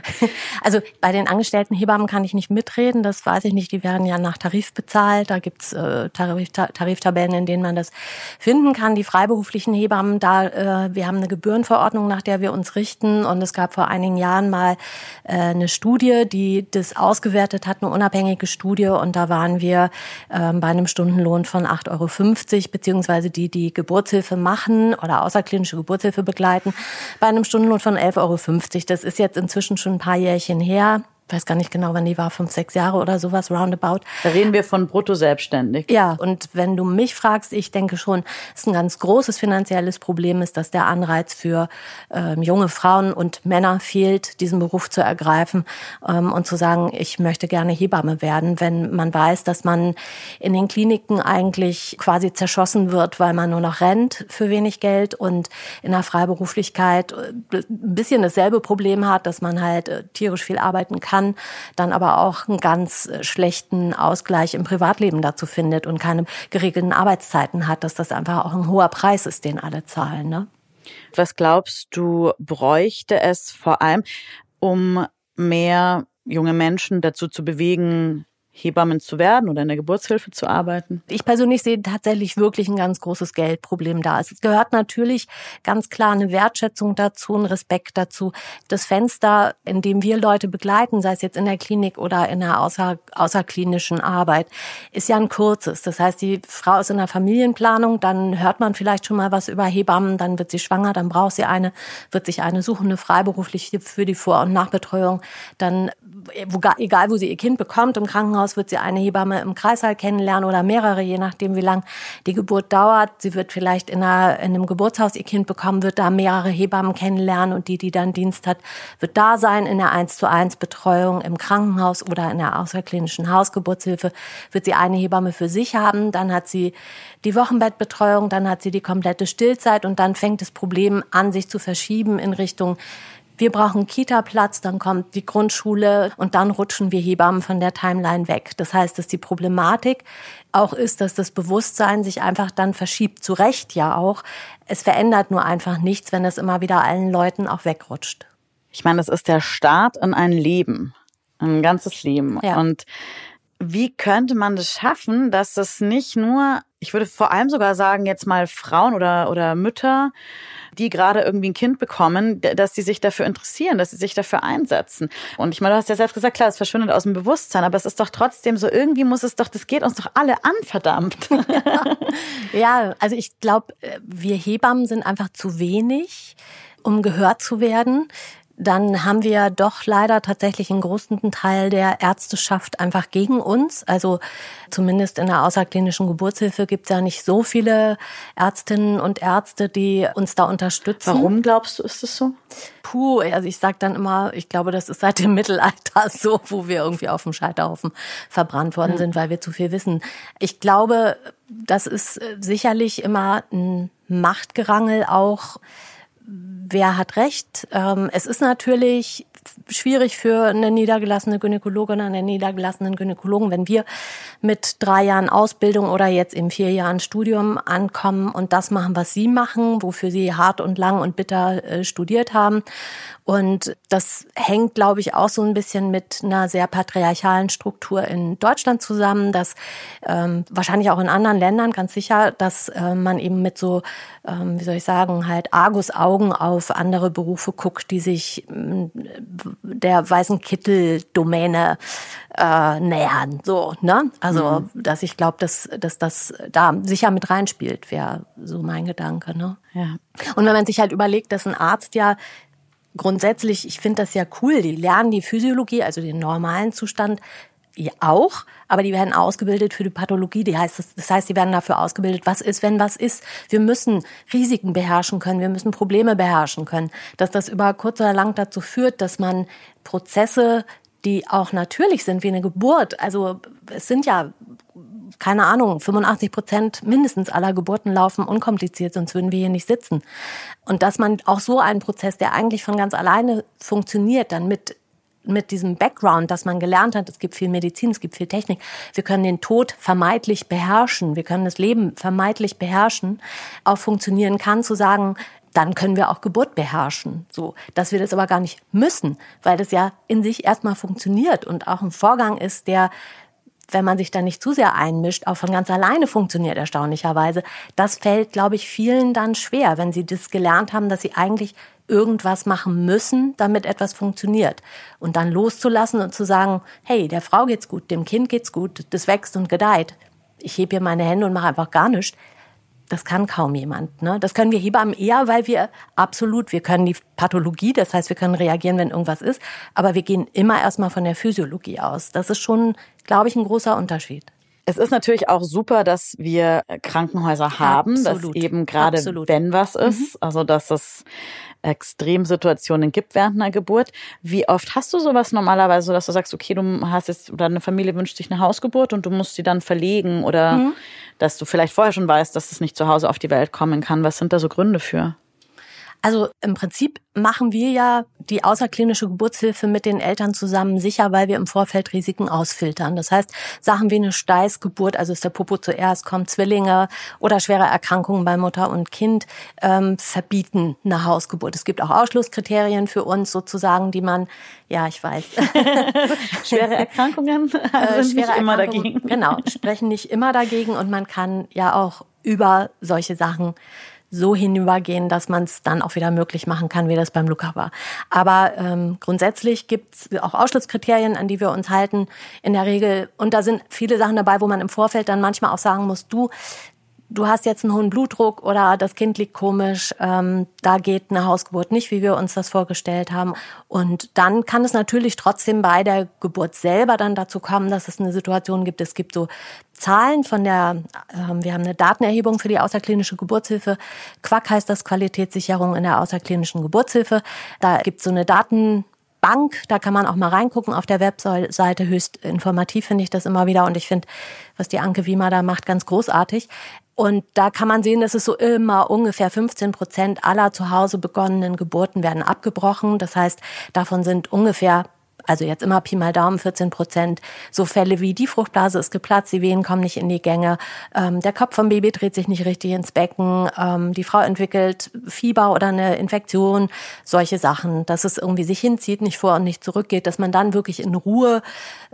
[laughs] also bei den angestellten Hebammen kann ich nicht mitreden, das weiß ich nicht. Die werden ja nach Tarif bezahlt. Da gibt's äh, Tarif, Tariftabellen, in denen man das finden kann. Die freiberuflichen Hebammen, da äh, wir haben eine Gebührenverordnung, nach der wir uns richten. Und es gab vor einigen Jahren mal äh, eine Studie, die das ausgewertet hat, eine unabhängige Studie. Und da waren wir äh, bei einem Stundenlohn von 8,50 Euro, beziehungsweise die, die Geburtshilfe machen oder außerklinische Geburtshilfe begleiten, bei einem Stundenlohn von 11,50 Euro. Das ist jetzt inzwischen schon ein paar Jährchen her. Weiß gar nicht genau, wann die war, fünf, sechs Jahre oder sowas, roundabout. Da reden wir von brutto selbstständig. Ja, und wenn du mich fragst, ich denke schon, es ist ein ganz großes finanzielles Problem ist, dass der Anreiz für ähm, junge Frauen und Männer fehlt, diesen Beruf zu ergreifen ähm, und zu sagen, ich möchte gerne Hebamme werden, wenn man weiß, dass man in den Kliniken eigentlich quasi zerschossen wird, weil man nur noch rennt für wenig Geld und in der Freiberuflichkeit äh, ein bisschen dasselbe Problem hat, dass man halt äh, tierisch viel arbeiten kann kann, dann aber auch einen ganz äh, schlechten Ausgleich im Privatleben dazu findet und keine geregelten Arbeitszeiten hat, dass das einfach auch ein hoher Preis ist, den alle zahlen. Ne? Was glaubst du, bräuchte es vor allem, um mehr junge Menschen dazu zu bewegen, Hebammen zu werden oder in der Geburtshilfe zu arbeiten? Ich persönlich sehe tatsächlich wirklich ein ganz großes Geldproblem da. Es gehört natürlich ganz klar eine Wertschätzung dazu, ein Respekt dazu. Das Fenster, in dem wir Leute begleiten, sei es jetzt in der Klinik oder in der außer, außerklinischen Arbeit, ist ja ein kurzes. Das heißt, die Frau ist in der Familienplanung, dann hört man vielleicht schon mal was über Hebammen, dann wird sie schwanger, dann braucht sie eine, wird sich eine suchen, eine freiberufliche für die Vor- und Nachbetreuung. Dann, egal wo sie ihr Kind bekommt, im Krankenhaus, wird sie eine Hebamme im Kreißsaal kennenlernen oder mehrere, je nachdem, wie lang die Geburt dauert. Sie wird vielleicht in, einer, in einem Geburtshaus ihr Kind bekommen, wird da mehrere Hebammen kennenlernen und die, die dann Dienst hat, wird da sein in der 1 zu 1 Betreuung im Krankenhaus oder in der außerklinischen Hausgeburtshilfe, wird sie eine Hebamme für sich haben. Dann hat sie die Wochenbettbetreuung, dann hat sie die komplette Stillzeit und dann fängt das Problem an, sich zu verschieben in Richtung wir brauchen Kita-Platz, dann kommt die Grundschule und dann rutschen wir Hebammen von der Timeline weg. Das heißt, dass die Problematik auch ist, dass das Bewusstsein sich einfach dann verschiebt. Zu Recht ja auch. Es verändert nur einfach nichts, wenn es immer wieder allen Leuten auch wegrutscht. Ich meine, das ist der Start in ein Leben, ein ganzes Leben. Ja. Und wie könnte man das schaffen, dass das nicht nur, ich würde vor allem sogar sagen, jetzt mal Frauen oder, oder Mütter, die gerade irgendwie ein Kind bekommen, dass sie sich dafür interessieren, dass sie sich dafür einsetzen. Und ich meine, du hast ja selbst gesagt, klar, es verschwindet aus dem Bewusstsein, aber es ist doch trotzdem so, irgendwie muss es doch, das geht uns doch alle an, verdammt. [laughs] ja, also ich glaube, wir Hebammen sind einfach zu wenig um gehört zu werden dann haben wir doch leider tatsächlich einen großen Teil der Ärzteschaft einfach gegen uns. Also zumindest in der außerklinischen Geburtshilfe gibt es ja nicht so viele Ärztinnen und Ärzte, die uns da unterstützen. Warum glaubst du, ist es so? Puh, also ich sage dann immer, ich glaube, das ist seit dem Mittelalter [laughs] so, wo wir irgendwie auf dem Scheiterhaufen verbrannt worden ja. sind, weil wir zu viel wissen. Ich glaube, das ist sicherlich immer ein Machtgerangel auch wer hat recht? Ähm, es ist natürlich schwierig für eine niedergelassene Gynäkologin einen niedergelassenen Gynäkologen, wenn wir mit drei Jahren Ausbildung oder jetzt in vier Jahren Studium ankommen und das machen, was sie machen, wofür sie hart und lang und bitter äh, studiert haben. Und das hängt, glaube ich, auch so ein bisschen mit einer sehr patriarchalen Struktur in Deutschland zusammen, dass ähm, wahrscheinlich auch in anderen Ländern ganz sicher, dass äh, man eben mit so, ähm, wie soll ich sagen, halt Argus-Augen auf andere Berufe guckt, die sich äh, der weißen Kittel-Domäne äh, nähern. So, ne? Also, mhm. dass ich glaube, dass, dass das da sicher mit reinspielt, wäre so mein Gedanke. Ne? Ja. Und wenn man sich halt überlegt, dass ein Arzt ja grundsätzlich, ich finde das ja cool, die lernen die Physiologie, also den normalen Zustand ja auch, aber die werden ausgebildet für die Pathologie. Die heißt, das heißt, die werden dafür ausgebildet, was ist, wenn was ist. Wir müssen Risiken beherrschen können, wir müssen Probleme beherrschen können. Dass das über kurz oder lang dazu führt, dass man Prozesse, die auch natürlich sind, wie eine Geburt, also es sind ja keine Ahnung, 85 Prozent mindestens aller Geburten laufen unkompliziert, sonst würden wir hier nicht sitzen. Und dass man auch so einen Prozess, der eigentlich von ganz alleine funktioniert, dann mit mit diesem Background, dass man gelernt hat, es gibt viel Medizin, es gibt viel Technik, wir können den Tod vermeidlich beherrschen, wir können das Leben vermeidlich beherrschen, auch funktionieren kann, zu sagen, dann können wir auch Geburt beherrschen. So, dass wir das aber gar nicht müssen, weil das ja in sich erstmal funktioniert und auch ein Vorgang ist, der wenn man sich da nicht zu sehr einmischt, auch von ganz alleine funktioniert erstaunlicherweise. Das fällt, glaube ich, vielen dann schwer, wenn sie das gelernt haben, dass sie eigentlich irgendwas machen müssen, damit etwas funktioniert. Und dann loszulassen und zu sagen, hey, der Frau geht's gut, dem Kind geht's gut, das wächst und gedeiht. Ich hebe hier meine Hände und mache einfach gar nichts. Das kann kaum jemand. Ne? Das können wir Hebammen eher, weil wir absolut, wir können die Pathologie, das heißt, wir können reagieren, wenn irgendwas ist, aber wir gehen immer erstmal von der Physiologie aus. Das ist schon, glaube ich, ein großer Unterschied. Es ist natürlich auch super, dass wir Krankenhäuser haben, Absolut. dass eben gerade wenn was ist, mhm. also dass es Extremsituationen gibt während einer Geburt. Wie oft hast du sowas normalerweise, dass du sagst, okay, du hast jetzt oder eine Familie wünscht sich eine Hausgeburt und du musst sie dann verlegen oder mhm. dass du vielleicht vorher schon weißt, dass es nicht zu Hause auf die Welt kommen kann. Was sind da so Gründe für? Also im Prinzip machen wir ja die außerklinische Geburtshilfe mit den Eltern zusammen sicher, weil wir im Vorfeld Risiken ausfiltern. Das heißt, Sachen wie eine Steißgeburt, also ist der Popo zuerst, kommen Zwillinge oder schwere Erkrankungen bei Mutter und Kind, ähm, verbieten eine Hausgeburt. Es gibt auch Ausschlusskriterien für uns sozusagen, die man, ja, ich weiß. [laughs] schwere Erkrankungen äh, [laughs] sind schwere nicht immer dagegen. Genau, sprechen nicht immer dagegen und man kann ja auch über solche Sachen so hinübergehen, dass man es dann auch wieder möglich machen kann, wie das beim Luca war. Aber ähm, grundsätzlich gibt es auch Ausschlusskriterien, an die wir uns halten in der Regel. Und da sind viele Sachen dabei, wo man im Vorfeld dann manchmal auch sagen muss, du, du hast jetzt einen hohen Blutdruck oder das Kind liegt komisch, ähm, da geht eine Hausgeburt nicht, wie wir uns das vorgestellt haben. Und dann kann es natürlich trotzdem bei der Geburt selber dann dazu kommen, dass es eine Situation gibt. Es gibt so Zahlen von der, äh, wir haben eine Datenerhebung für die außerklinische Geburtshilfe. Quack heißt das Qualitätssicherung in der außerklinischen Geburtshilfe. Da gibt es so eine Daten Bank. Da kann man auch mal reingucken auf der Webseite. Höchst informativ finde ich das immer wieder. Und ich finde, was die Anke Wiemer da macht, ganz großartig. Und da kann man sehen, dass es so immer ungefähr 15 Prozent aller zu Hause begonnenen Geburten werden abgebrochen. Das heißt, davon sind ungefähr also jetzt immer Pi mal Daumen, 14 Prozent, so Fälle wie die Fruchtblase ist geplatzt, die Wehen kommen nicht in die Gänge, ähm, der Kopf vom Baby dreht sich nicht richtig ins Becken, ähm, die Frau entwickelt Fieber oder eine Infektion, solche Sachen, dass es irgendwie sich hinzieht, nicht vor und nicht zurückgeht, dass man dann wirklich in Ruhe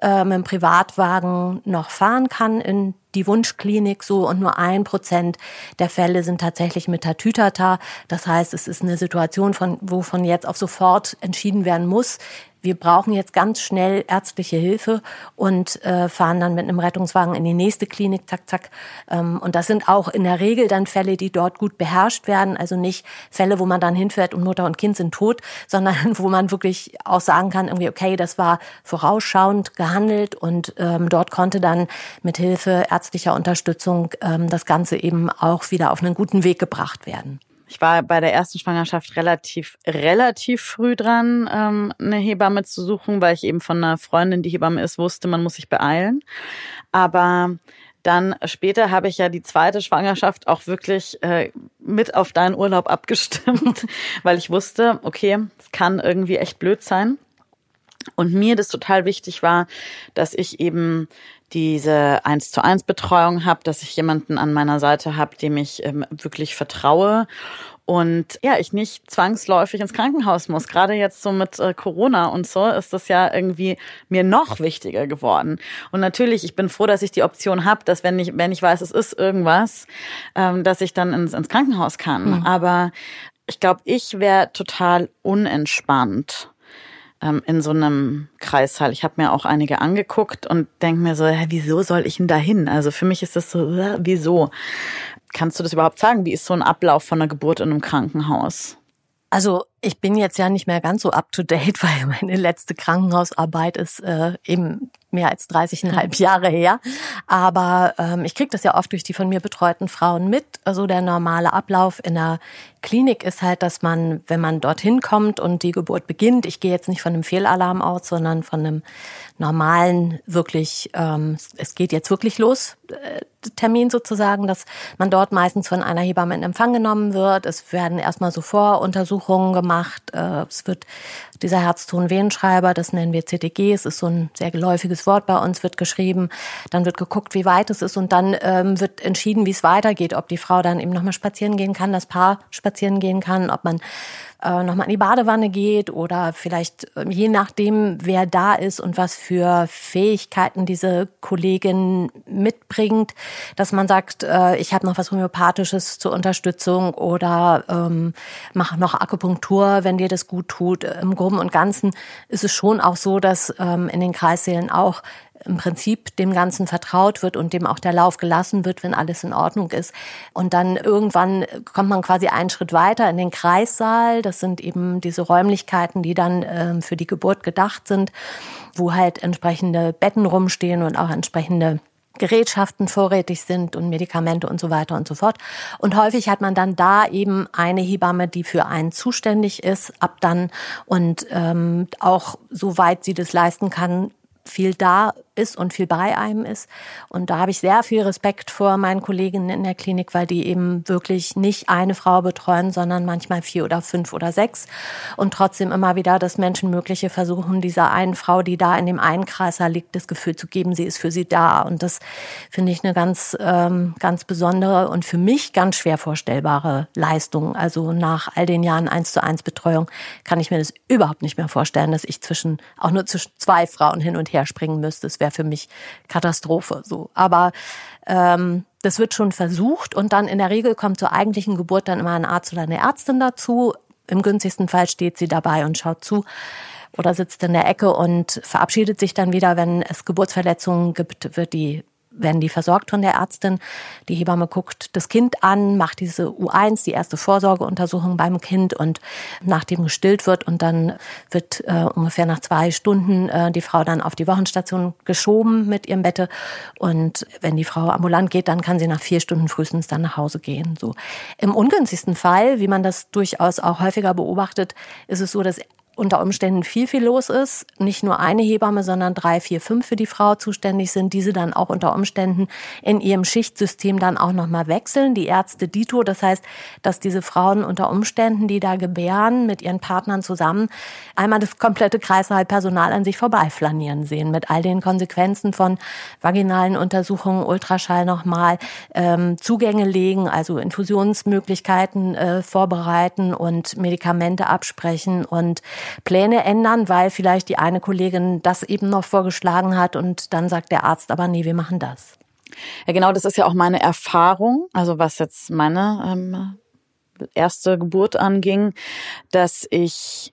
äh, mit dem Privatwagen noch fahren kann in die Wunschklinik so und nur ein Prozent der Fälle sind tatsächlich mit Tatütata. Das heißt, es ist eine Situation, von, wo von jetzt auf sofort entschieden werden muss, wir brauchen jetzt ganz schnell ärztliche Hilfe und äh, fahren dann mit einem Rettungswagen in die nächste Klinik, zack, zack. Ähm, und das sind auch in der Regel dann Fälle, die dort gut beherrscht werden. Also nicht Fälle, wo man dann hinfährt und Mutter und Kind sind tot, [laughs] sondern wo man wirklich auch sagen kann, irgendwie, okay, das war vorausschauend gehandelt und ähm, dort konnte dann mit Hilfe ärztlicher Unterstützung ähm, das Ganze eben auch wieder auf einen guten Weg gebracht werden. Ich war bei der ersten Schwangerschaft relativ, relativ früh dran, ähm, eine Hebamme zu suchen, weil ich eben von einer Freundin, die Hebamme ist, wusste, man muss sich beeilen. Aber dann später habe ich ja die zweite Schwangerschaft auch wirklich äh, mit auf deinen Urlaub abgestimmt, [laughs] weil ich wusste, okay, es kann irgendwie echt blöd sein. Und mir das total wichtig war, dass ich eben diese eins zu eins Betreuung habe, dass ich jemanden an meiner Seite habe, dem ich ähm, wirklich vertraue und ja, ich nicht zwangsläufig ins Krankenhaus muss. Gerade jetzt so mit äh, Corona und so ist das ja irgendwie mir noch wichtiger geworden. Und natürlich, ich bin froh, dass ich die Option habe, dass wenn ich, wenn ich weiß, es ist irgendwas, ähm, dass ich dann ins, ins Krankenhaus kann. Mhm. Aber ich glaube, ich wäre total unentspannt ähm, in so einem Kreissaal. Ich habe mir auch einige angeguckt und denke mir so, hä, wieso soll ich denn da hin? Also für mich ist das so, wieso? Kannst du das überhaupt sagen? Wie ist so ein Ablauf von einer Geburt in einem Krankenhaus? Also ich bin jetzt ja nicht mehr ganz so up to date, [laughs] weil meine letzte Krankenhausarbeit ist äh, eben mehr als 30,5 Jahre her. Aber ähm, ich kriege das ja oft durch die von mir betreuten Frauen mit. Also der normale Ablauf in der Klinik ist halt, dass man, wenn man dorthin kommt und die Geburt beginnt, ich gehe jetzt nicht von einem Fehlalarm aus, sondern von einem normalen, wirklich, ähm, es geht jetzt wirklich los, äh, Termin sozusagen, dass man dort meistens von einer Hebamme in Empfang genommen wird. Es werden erstmal so Voruntersuchungen gemacht. Äh, es wird dieser Herzton-Venenschreiber, das nennen wir CTG, es ist so ein sehr geläufiges Wort bei uns, wird geschrieben. Dann wird geguckt, wie weit es ist und dann ähm, wird entschieden, wie es weitergeht, ob die Frau dann eben nochmal spazieren gehen kann, das Paar spazieren gehen kann, ob man äh, nochmal in die Badewanne geht oder vielleicht äh, je nachdem, wer da ist und was für Fähigkeiten diese Kollegin mitbringt, dass man sagt, äh, ich habe noch was Homöopathisches zur Unterstützung oder ähm, mache noch Akupunktur, wenn dir das gut tut. Im Groben und Ganzen ist es schon auch so, dass ähm, in den Kreissälen auch im Prinzip dem Ganzen vertraut wird und dem auch der Lauf gelassen wird, wenn alles in Ordnung ist. Und dann irgendwann kommt man quasi einen Schritt weiter in den Kreissaal. Das sind eben diese Räumlichkeiten, die dann ähm, für die Geburt gedacht sind, wo halt entsprechende Betten rumstehen und auch entsprechende Gerätschaften vorrätig sind und Medikamente und so weiter und so fort. Und häufig hat man dann da eben eine Hebamme, die für einen zuständig ist, ab dann und ähm, auch soweit sie das leisten kann, viel da ist und viel bei einem ist. Und da habe ich sehr viel Respekt vor meinen Kolleginnen in der Klinik, weil die eben wirklich nicht eine Frau betreuen, sondern manchmal vier oder fünf oder sechs und trotzdem immer wieder das Menschenmögliche versuchen, dieser einen Frau, die da in dem einen Kreiser liegt, das Gefühl zu geben, sie ist für sie da. Und das finde ich eine ganz, ähm, ganz besondere und für mich ganz schwer vorstellbare Leistung. Also nach all den Jahren eins zu eins Betreuung kann ich mir das überhaupt nicht mehr vorstellen, dass ich zwischen, auch nur zwischen zwei Frauen hin und her springen müsste wäre für mich Katastrophe. So, aber ähm, das wird schon versucht und dann in der Regel kommt zur eigentlichen Geburt dann immer ein Arzt oder eine Ärztin dazu. Im günstigsten Fall steht sie dabei und schaut zu oder sitzt in der Ecke und verabschiedet sich dann wieder, wenn es Geburtsverletzungen gibt, wird die werden die versorgt von der Ärztin. Die Hebamme guckt das Kind an, macht diese U1, die erste Vorsorgeuntersuchung beim Kind und nachdem gestillt wird und dann wird äh, ungefähr nach zwei Stunden äh, die Frau dann auf die Wochenstation geschoben mit ihrem Bette und wenn die Frau ambulant geht, dann kann sie nach vier Stunden frühestens dann nach Hause gehen. So im ungünstigsten Fall, wie man das durchaus auch häufiger beobachtet, ist es so, dass unter Umständen viel, viel los ist, nicht nur eine Hebamme, sondern drei, vier, fünf für die Frau zuständig sind, diese dann auch unter Umständen in ihrem Schichtsystem dann auch nochmal wechseln, die Ärzte Dito. Das heißt, dass diese Frauen unter Umständen, die da gebären, mit ihren Partnern zusammen, einmal das komplette Kreißsaalpersonal an sich vorbeiflanieren sehen, mit all den Konsequenzen von vaginalen Untersuchungen, Ultraschall nochmal, ähm, Zugänge legen, also Infusionsmöglichkeiten äh, vorbereiten und Medikamente absprechen und Pläne ändern, weil vielleicht die eine Kollegin das eben noch vorgeschlagen hat und dann sagt der Arzt aber, nee, wir machen das. Ja, genau, das ist ja auch meine Erfahrung, also was jetzt meine ähm, erste Geburt anging, dass ich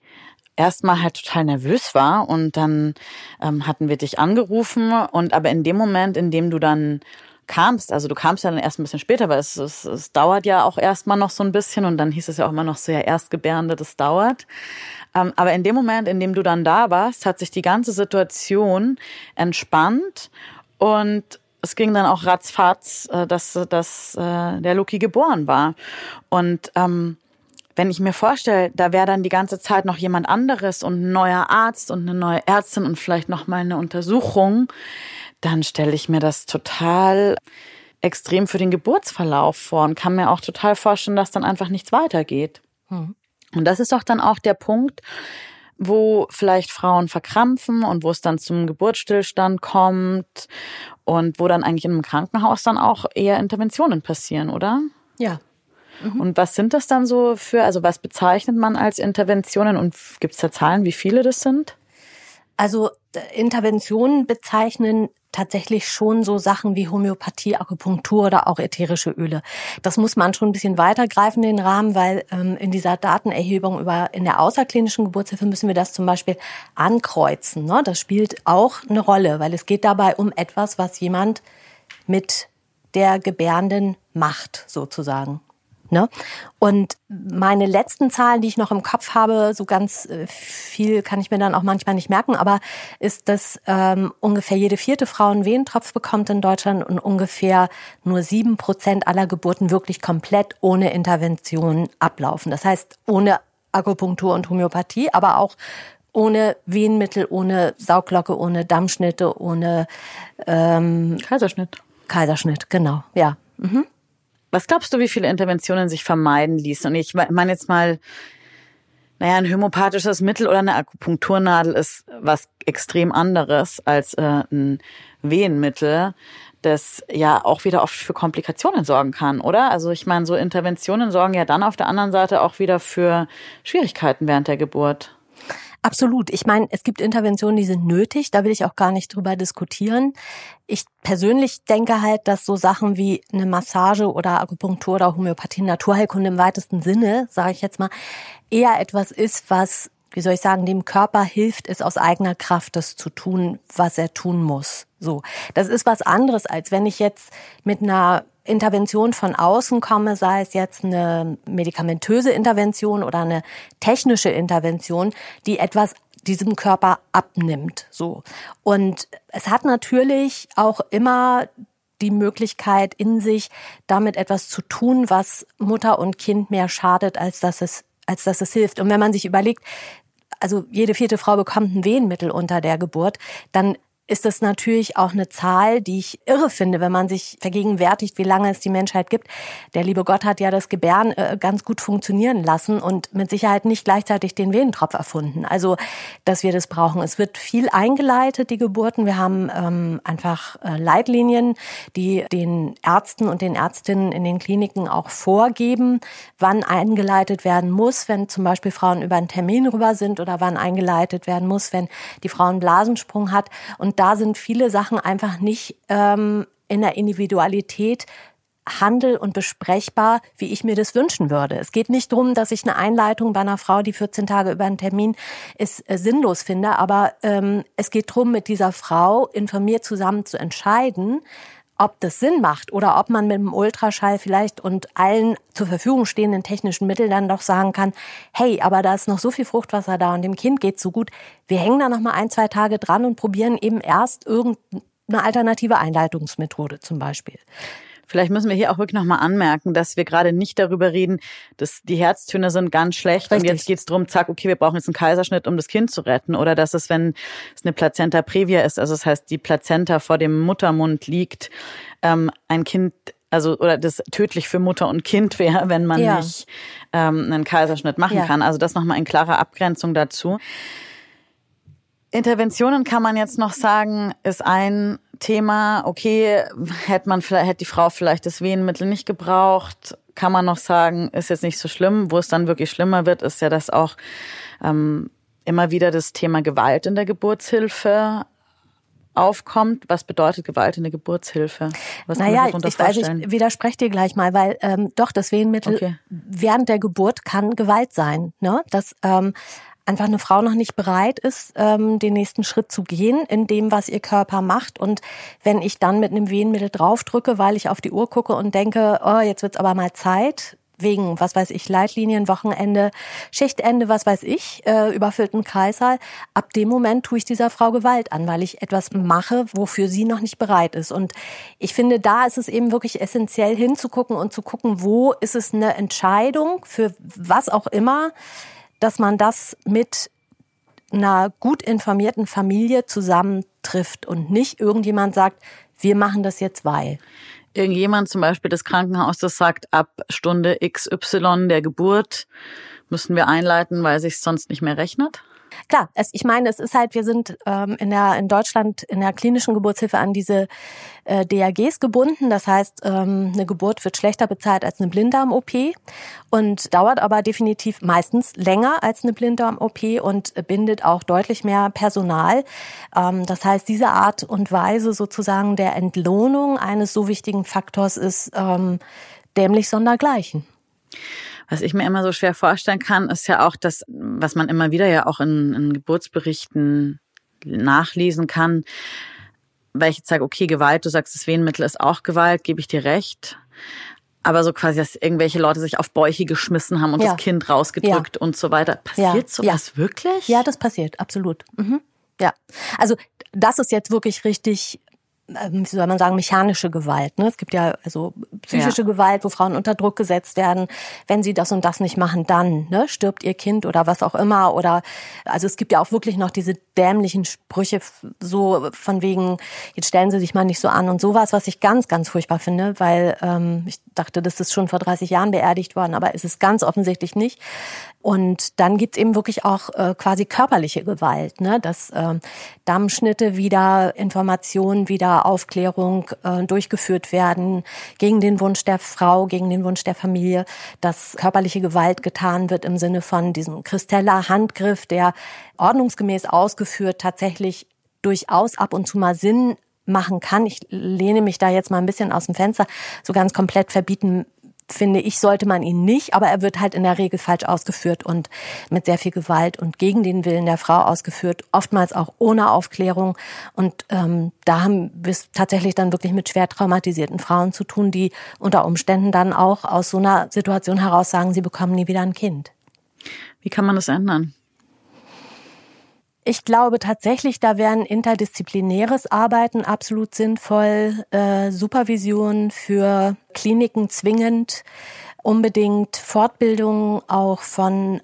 erstmal halt total nervös war und dann ähm, hatten wir dich angerufen und aber in dem Moment, in dem du dann kamst, also du kamst ja dann erst ein bisschen später, weil es, es, es dauert ja auch erstmal noch so ein bisschen und dann hieß es ja auch immer noch so, ja, Erstgebärende, das dauert. Ähm, aber in dem Moment, in dem du dann da warst, hat sich die ganze Situation entspannt und es ging dann auch ratzfatz, äh, dass, dass äh, der Luki geboren war. Und ähm, wenn ich mir vorstelle, da wäre dann die ganze Zeit noch jemand anderes und ein neuer Arzt und eine neue Ärztin und vielleicht noch mal eine Untersuchung, dann stelle ich mir das total extrem für den Geburtsverlauf vor und kann mir auch total vorstellen, dass dann einfach nichts weitergeht. Hm. Und das ist doch dann auch der Punkt, wo vielleicht Frauen verkrampfen und wo es dann zum Geburtsstillstand kommt und wo dann eigentlich in einem Krankenhaus dann auch eher Interventionen passieren, oder? Ja. Mhm. Und was sind das dann so für, also was bezeichnet man als Interventionen und gibt es da Zahlen, wie viele das sind? Also äh, Interventionen bezeichnen tatsächlich schon so Sachen wie Homöopathie, Akupunktur oder auch ätherische Öle. Das muss man schon ein bisschen weitergreifen, den Rahmen, weil ähm, in dieser Datenerhebung über in der außerklinischen Geburtshilfe müssen wir das zum Beispiel ankreuzen. Ne? Das spielt auch eine Rolle, weil es geht dabei um etwas, was jemand mit der Gebärenden macht, sozusagen. Ne? Und meine letzten Zahlen, die ich noch im Kopf habe, so ganz äh, viel kann ich mir dann auch manchmal nicht merken, aber ist, dass ähm, ungefähr jede vierte Frau einen Wehentropf bekommt in Deutschland und ungefähr nur sieben Prozent aller Geburten wirklich komplett ohne Intervention ablaufen. Das heißt, ohne Akupunktur und Homöopathie, aber auch ohne Wehenmittel, ohne Sauglocke, ohne Dammschnitte, ohne ähm, Kaiserschnitt. Kaiserschnitt, genau, ja. Mhm. Was glaubst du, wie viele Interventionen sich vermeiden ließen? Und ich meine jetzt mal, naja, ein homöopathisches Mittel oder eine Akupunkturnadel ist was extrem anderes als äh, ein Wehenmittel, das ja auch wieder oft für Komplikationen sorgen kann, oder? Also ich meine, so Interventionen sorgen ja dann auf der anderen Seite auch wieder für Schwierigkeiten während der Geburt. Absolut. Ich meine, es gibt Interventionen, die sind nötig. Da will ich auch gar nicht drüber diskutieren. Ich persönlich denke halt, dass so Sachen wie eine Massage oder Akupunktur oder Homöopathie, Naturheilkunde im weitesten Sinne, sage ich jetzt mal, eher etwas ist, was wie soll ich sagen, dem Körper hilft es aus eigener Kraft, das zu tun, was er tun muss. So. Das ist was anderes, als wenn ich jetzt mit einer Intervention von außen komme, sei es jetzt eine medikamentöse Intervention oder eine technische Intervention, die etwas diesem Körper abnimmt, so. Und es hat natürlich auch immer die Möglichkeit in sich, damit etwas zu tun, was Mutter und Kind mehr schadet, als dass es als dass es hilft. Und wenn man sich überlegt, also jede vierte Frau bekommt ein Wehenmittel unter der Geburt, dann ist das natürlich auch eine Zahl, die ich irre finde, wenn man sich vergegenwärtigt, wie lange es die Menschheit gibt. Der liebe Gott hat ja das Gebären äh, ganz gut funktionieren lassen und mit Sicherheit nicht gleichzeitig den Venentropf erfunden. Also, dass wir das brauchen. Es wird viel eingeleitet, die Geburten. Wir haben ähm, einfach äh, Leitlinien, die den Ärzten und den Ärztinnen in den Kliniken auch vorgeben, wann eingeleitet werden muss, wenn zum Beispiel Frauen über einen Termin rüber sind oder wann eingeleitet werden muss, wenn die Frau einen Blasensprung hat. Und da sind viele Sachen einfach nicht ähm, in der Individualität handel- und besprechbar, wie ich mir das wünschen würde. Es geht nicht darum, dass ich eine Einleitung bei einer Frau, die 14 Tage über einen Termin ist, äh, sinnlos finde, aber ähm, es geht darum, mit dieser Frau informiert zusammen zu entscheiden, ob das Sinn macht oder ob man mit dem Ultraschall vielleicht und allen zur Verfügung stehenden technischen Mitteln dann doch sagen kann, hey, aber da ist noch so viel Fruchtwasser da und dem Kind geht so gut, wir hängen da noch mal ein, zwei Tage dran und probieren eben erst irgendeine alternative Einleitungsmethode zum Beispiel. Vielleicht müssen wir hier auch wirklich nochmal anmerken, dass wir gerade nicht darüber reden, dass die Herztöne sind ganz schlecht Richtig. und jetzt geht's drum, zack, okay, wir brauchen jetzt einen Kaiserschnitt, um das Kind zu retten. Oder dass es, wenn es eine Plazenta previa ist, also das heißt, die Plazenta vor dem Muttermund liegt, ähm, ein Kind also oder das tödlich für Mutter und Kind wäre, wenn man ja. nicht ähm, einen Kaiserschnitt machen ja. kann. Also das nochmal in klarer Abgrenzung dazu. Interventionen kann man jetzt noch sagen, ist ein Thema, okay, hätte man vielleicht, hätte die Frau vielleicht das Wehenmittel nicht gebraucht, kann man noch sagen, ist jetzt nicht so schlimm. Wo es dann wirklich schlimmer wird, ist ja, dass auch ähm, immer wieder das Thema Gewalt in der Geburtshilfe aufkommt. Was bedeutet Gewalt in der Geburtshilfe? Was naja, ich, ich, also ich widerspreche dir gleich mal, weil ähm, doch das Wehenmittel okay. während der Geburt kann Gewalt sein. Ne? Das ähm, einfach eine Frau noch nicht bereit ist, ähm, den nächsten Schritt zu gehen in dem, was ihr Körper macht. Und wenn ich dann mit einem Wehenmittel draufdrücke, weil ich auf die Uhr gucke und denke, oh, jetzt wird's aber mal Zeit, wegen, was weiß ich, Leitlinien, Wochenende, Schichtende, was weiß ich, äh, überfüllten Kreißsaal. Ab dem Moment tue ich dieser Frau Gewalt an, weil ich etwas mache, wofür sie noch nicht bereit ist. Und ich finde, da ist es eben wirklich essentiell hinzugucken und zu gucken, wo ist es eine Entscheidung für was auch immer, dass man das mit einer gut informierten Familie zusammentrifft und nicht irgendjemand sagt, wir machen das jetzt weil. Irgendjemand, zum Beispiel das Krankenhaus, das sagt, ab Stunde XY der Geburt müssen wir einleiten, weil sich sonst nicht mehr rechnet? Klar, es, ich meine, es ist halt, wir sind ähm, in, der, in Deutschland in der klinischen Geburtshilfe an diese äh, DRGs gebunden. Das heißt, ähm, eine Geburt wird schlechter bezahlt als eine Blinddarm-OP und dauert aber definitiv meistens länger als eine Blinddarm-OP und bindet auch deutlich mehr Personal. Ähm, das heißt, diese Art und Weise sozusagen der Entlohnung eines so wichtigen Faktors ist ähm, dämlich sondergleichen. Was ich mir immer so schwer vorstellen kann, ist ja auch das, was man immer wieder ja auch in, in Geburtsberichten nachlesen kann, weil ich jetzt sage, okay, Gewalt, du sagst, das Wehenmittel ist auch Gewalt, gebe ich dir recht. Aber so quasi, dass irgendwelche Leute sich auf Bäuche geschmissen haben und ja. das Kind rausgedrückt ja. und so weiter. Passiert ja. sowas wirklich? Ja, das passiert, absolut. Mhm. Ja. Also das ist jetzt wirklich richtig wie soll man sagen, mechanische Gewalt. Ne? Es gibt ja also psychische ja. Gewalt, wo Frauen unter Druck gesetzt werden. Wenn sie das und das nicht machen, dann ne, stirbt ihr Kind oder was auch immer. Oder also es gibt ja auch wirklich noch diese dämlichen Sprüche so von wegen, jetzt stellen Sie sich mal nicht so an und sowas, was ich ganz, ganz furchtbar finde, weil ähm, ich dachte, das ist schon vor 30 Jahren beerdigt worden, aber es ist ganz offensichtlich nicht. Und dann gibt's eben wirklich auch äh, quasi körperliche Gewalt, ne? dass äh, Dammschnitte wieder, Informationen wieder, Aufklärung äh, durchgeführt werden gegen den Wunsch der Frau, gegen den Wunsch der Familie, dass körperliche Gewalt getan wird im Sinne von diesem Christella-Handgriff, der ordnungsgemäß ausgeführt tatsächlich durchaus ab und zu mal Sinn machen kann. Ich lehne mich da jetzt mal ein bisschen aus dem Fenster. So ganz komplett verbieten finde ich, sollte man ihn nicht, aber er wird halt in der Regel falsch ausgeführt und mit sehr viel Gewalt und gegen den Willen der Frau ausgeführt, oftmals auch ohne Aufklärung. Und ähm, da haben wir es tatsächlich dann wirklich mit schwer traumatisierten Frauen zu tun, die unter Umständen dann auch aus so einer Situation heraus sagen, sie bekommen nie wieder ein Kind. Wie kann man das ändern? Ich glaube tatsächlich, da wären interdisziplinäres Arbeiten absolut sinnvoll, äh, Supervision für Kliniken zwingend, unbedingt Fortbildung auch von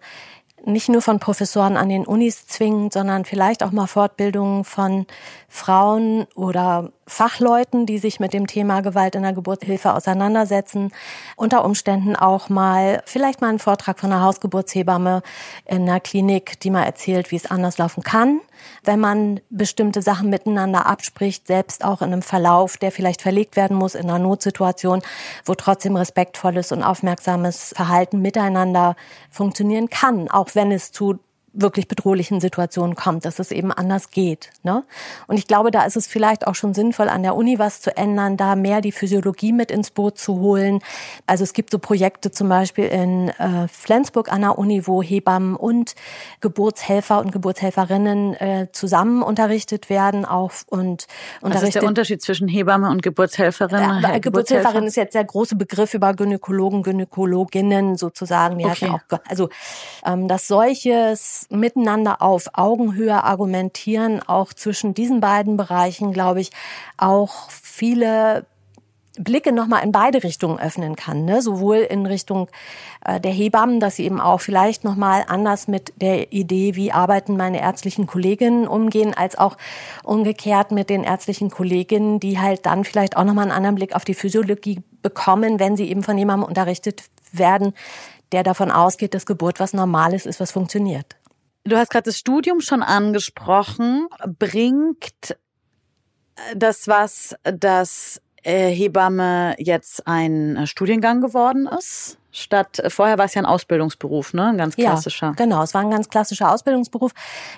nicht nur von Professoren an den Unis zwingend, sondern vielleicht auch mal Fortbildungen von Frauen oder Fachleuten, die sich mit dem Thema Gewalt in der Geburtshilfe auseinandersetzen. Unter Umständen auch mal, vielleicht mal einen Vortrag von einer Hausgeburtshebamme in einer Klinik, die mal erzählt, wie es anders laufen kann, wenn man bestimmte Sachen miteinander abspricht, selbst auch in einem Verlauf, der vielleicht verlegt werden muss in einer Notsituation, wo trotzdem respektvolles und aufmerksames Verhalten miteinander funktionieren kann, auch wenn es zu wirklich bedrohlichen Situationen kommt, dass es eben anders geht. Ne? Und ich glaube, da ist es vielleicht auch schon sinnvoll, an der Uni was zu ändern, da mehr die Physiologie mit ins Boot zu holen. Also es gibt so Projekte zum Beispiel in äh, Flensburg an der Uni, wo Hebammen und Geburtshelfer und Geburtshelferinnen äh, zusammen unterrichtet werden. Auch und unterrichtet. Was ist der Unterschied zwischen Hebamme und Geburtshelferin? Äh, Geburtshelferin ist jetzt der große Begriff über Gynäkologen, Gynäkologinnen sozusagen. Die okay. auch, also ähm, dass solches miteinander auf Augenhöhe argumentieren, auch zwischen diesen beiden Bereichen, glaube ich, auch viele Blicke nochmal in beide Richtungen öffnen kann, ne? sowohl in Richtung äh, der Hebammen, dass sie eben auch vielleicht nochmal anders mit der Idee, wie arbeiten meine ärztlichen Kolleginnen umgehen, als auch umgekehrt mit den ärztlichen Kolleginnen, die halt dann vielleicht auch nochmal einen anderen Blick auf die Physiologie bekommen, wenn sie eben von jemandem unterrichtet werden, der davon ausgeht, dass Geburt was Normales ist, was funktioniert. Du hast gerade das Studium schon angesprochen. Bringt das was, dass äh, Hebamme jetzt ein äh, Studiengang geworden ist? Statt äh, vorher war es ja ein Ausbildungsberuf, ne? Ein ganz klassischer. Ja, genau, es war ein ganz klassischer Ausbildungsberuf.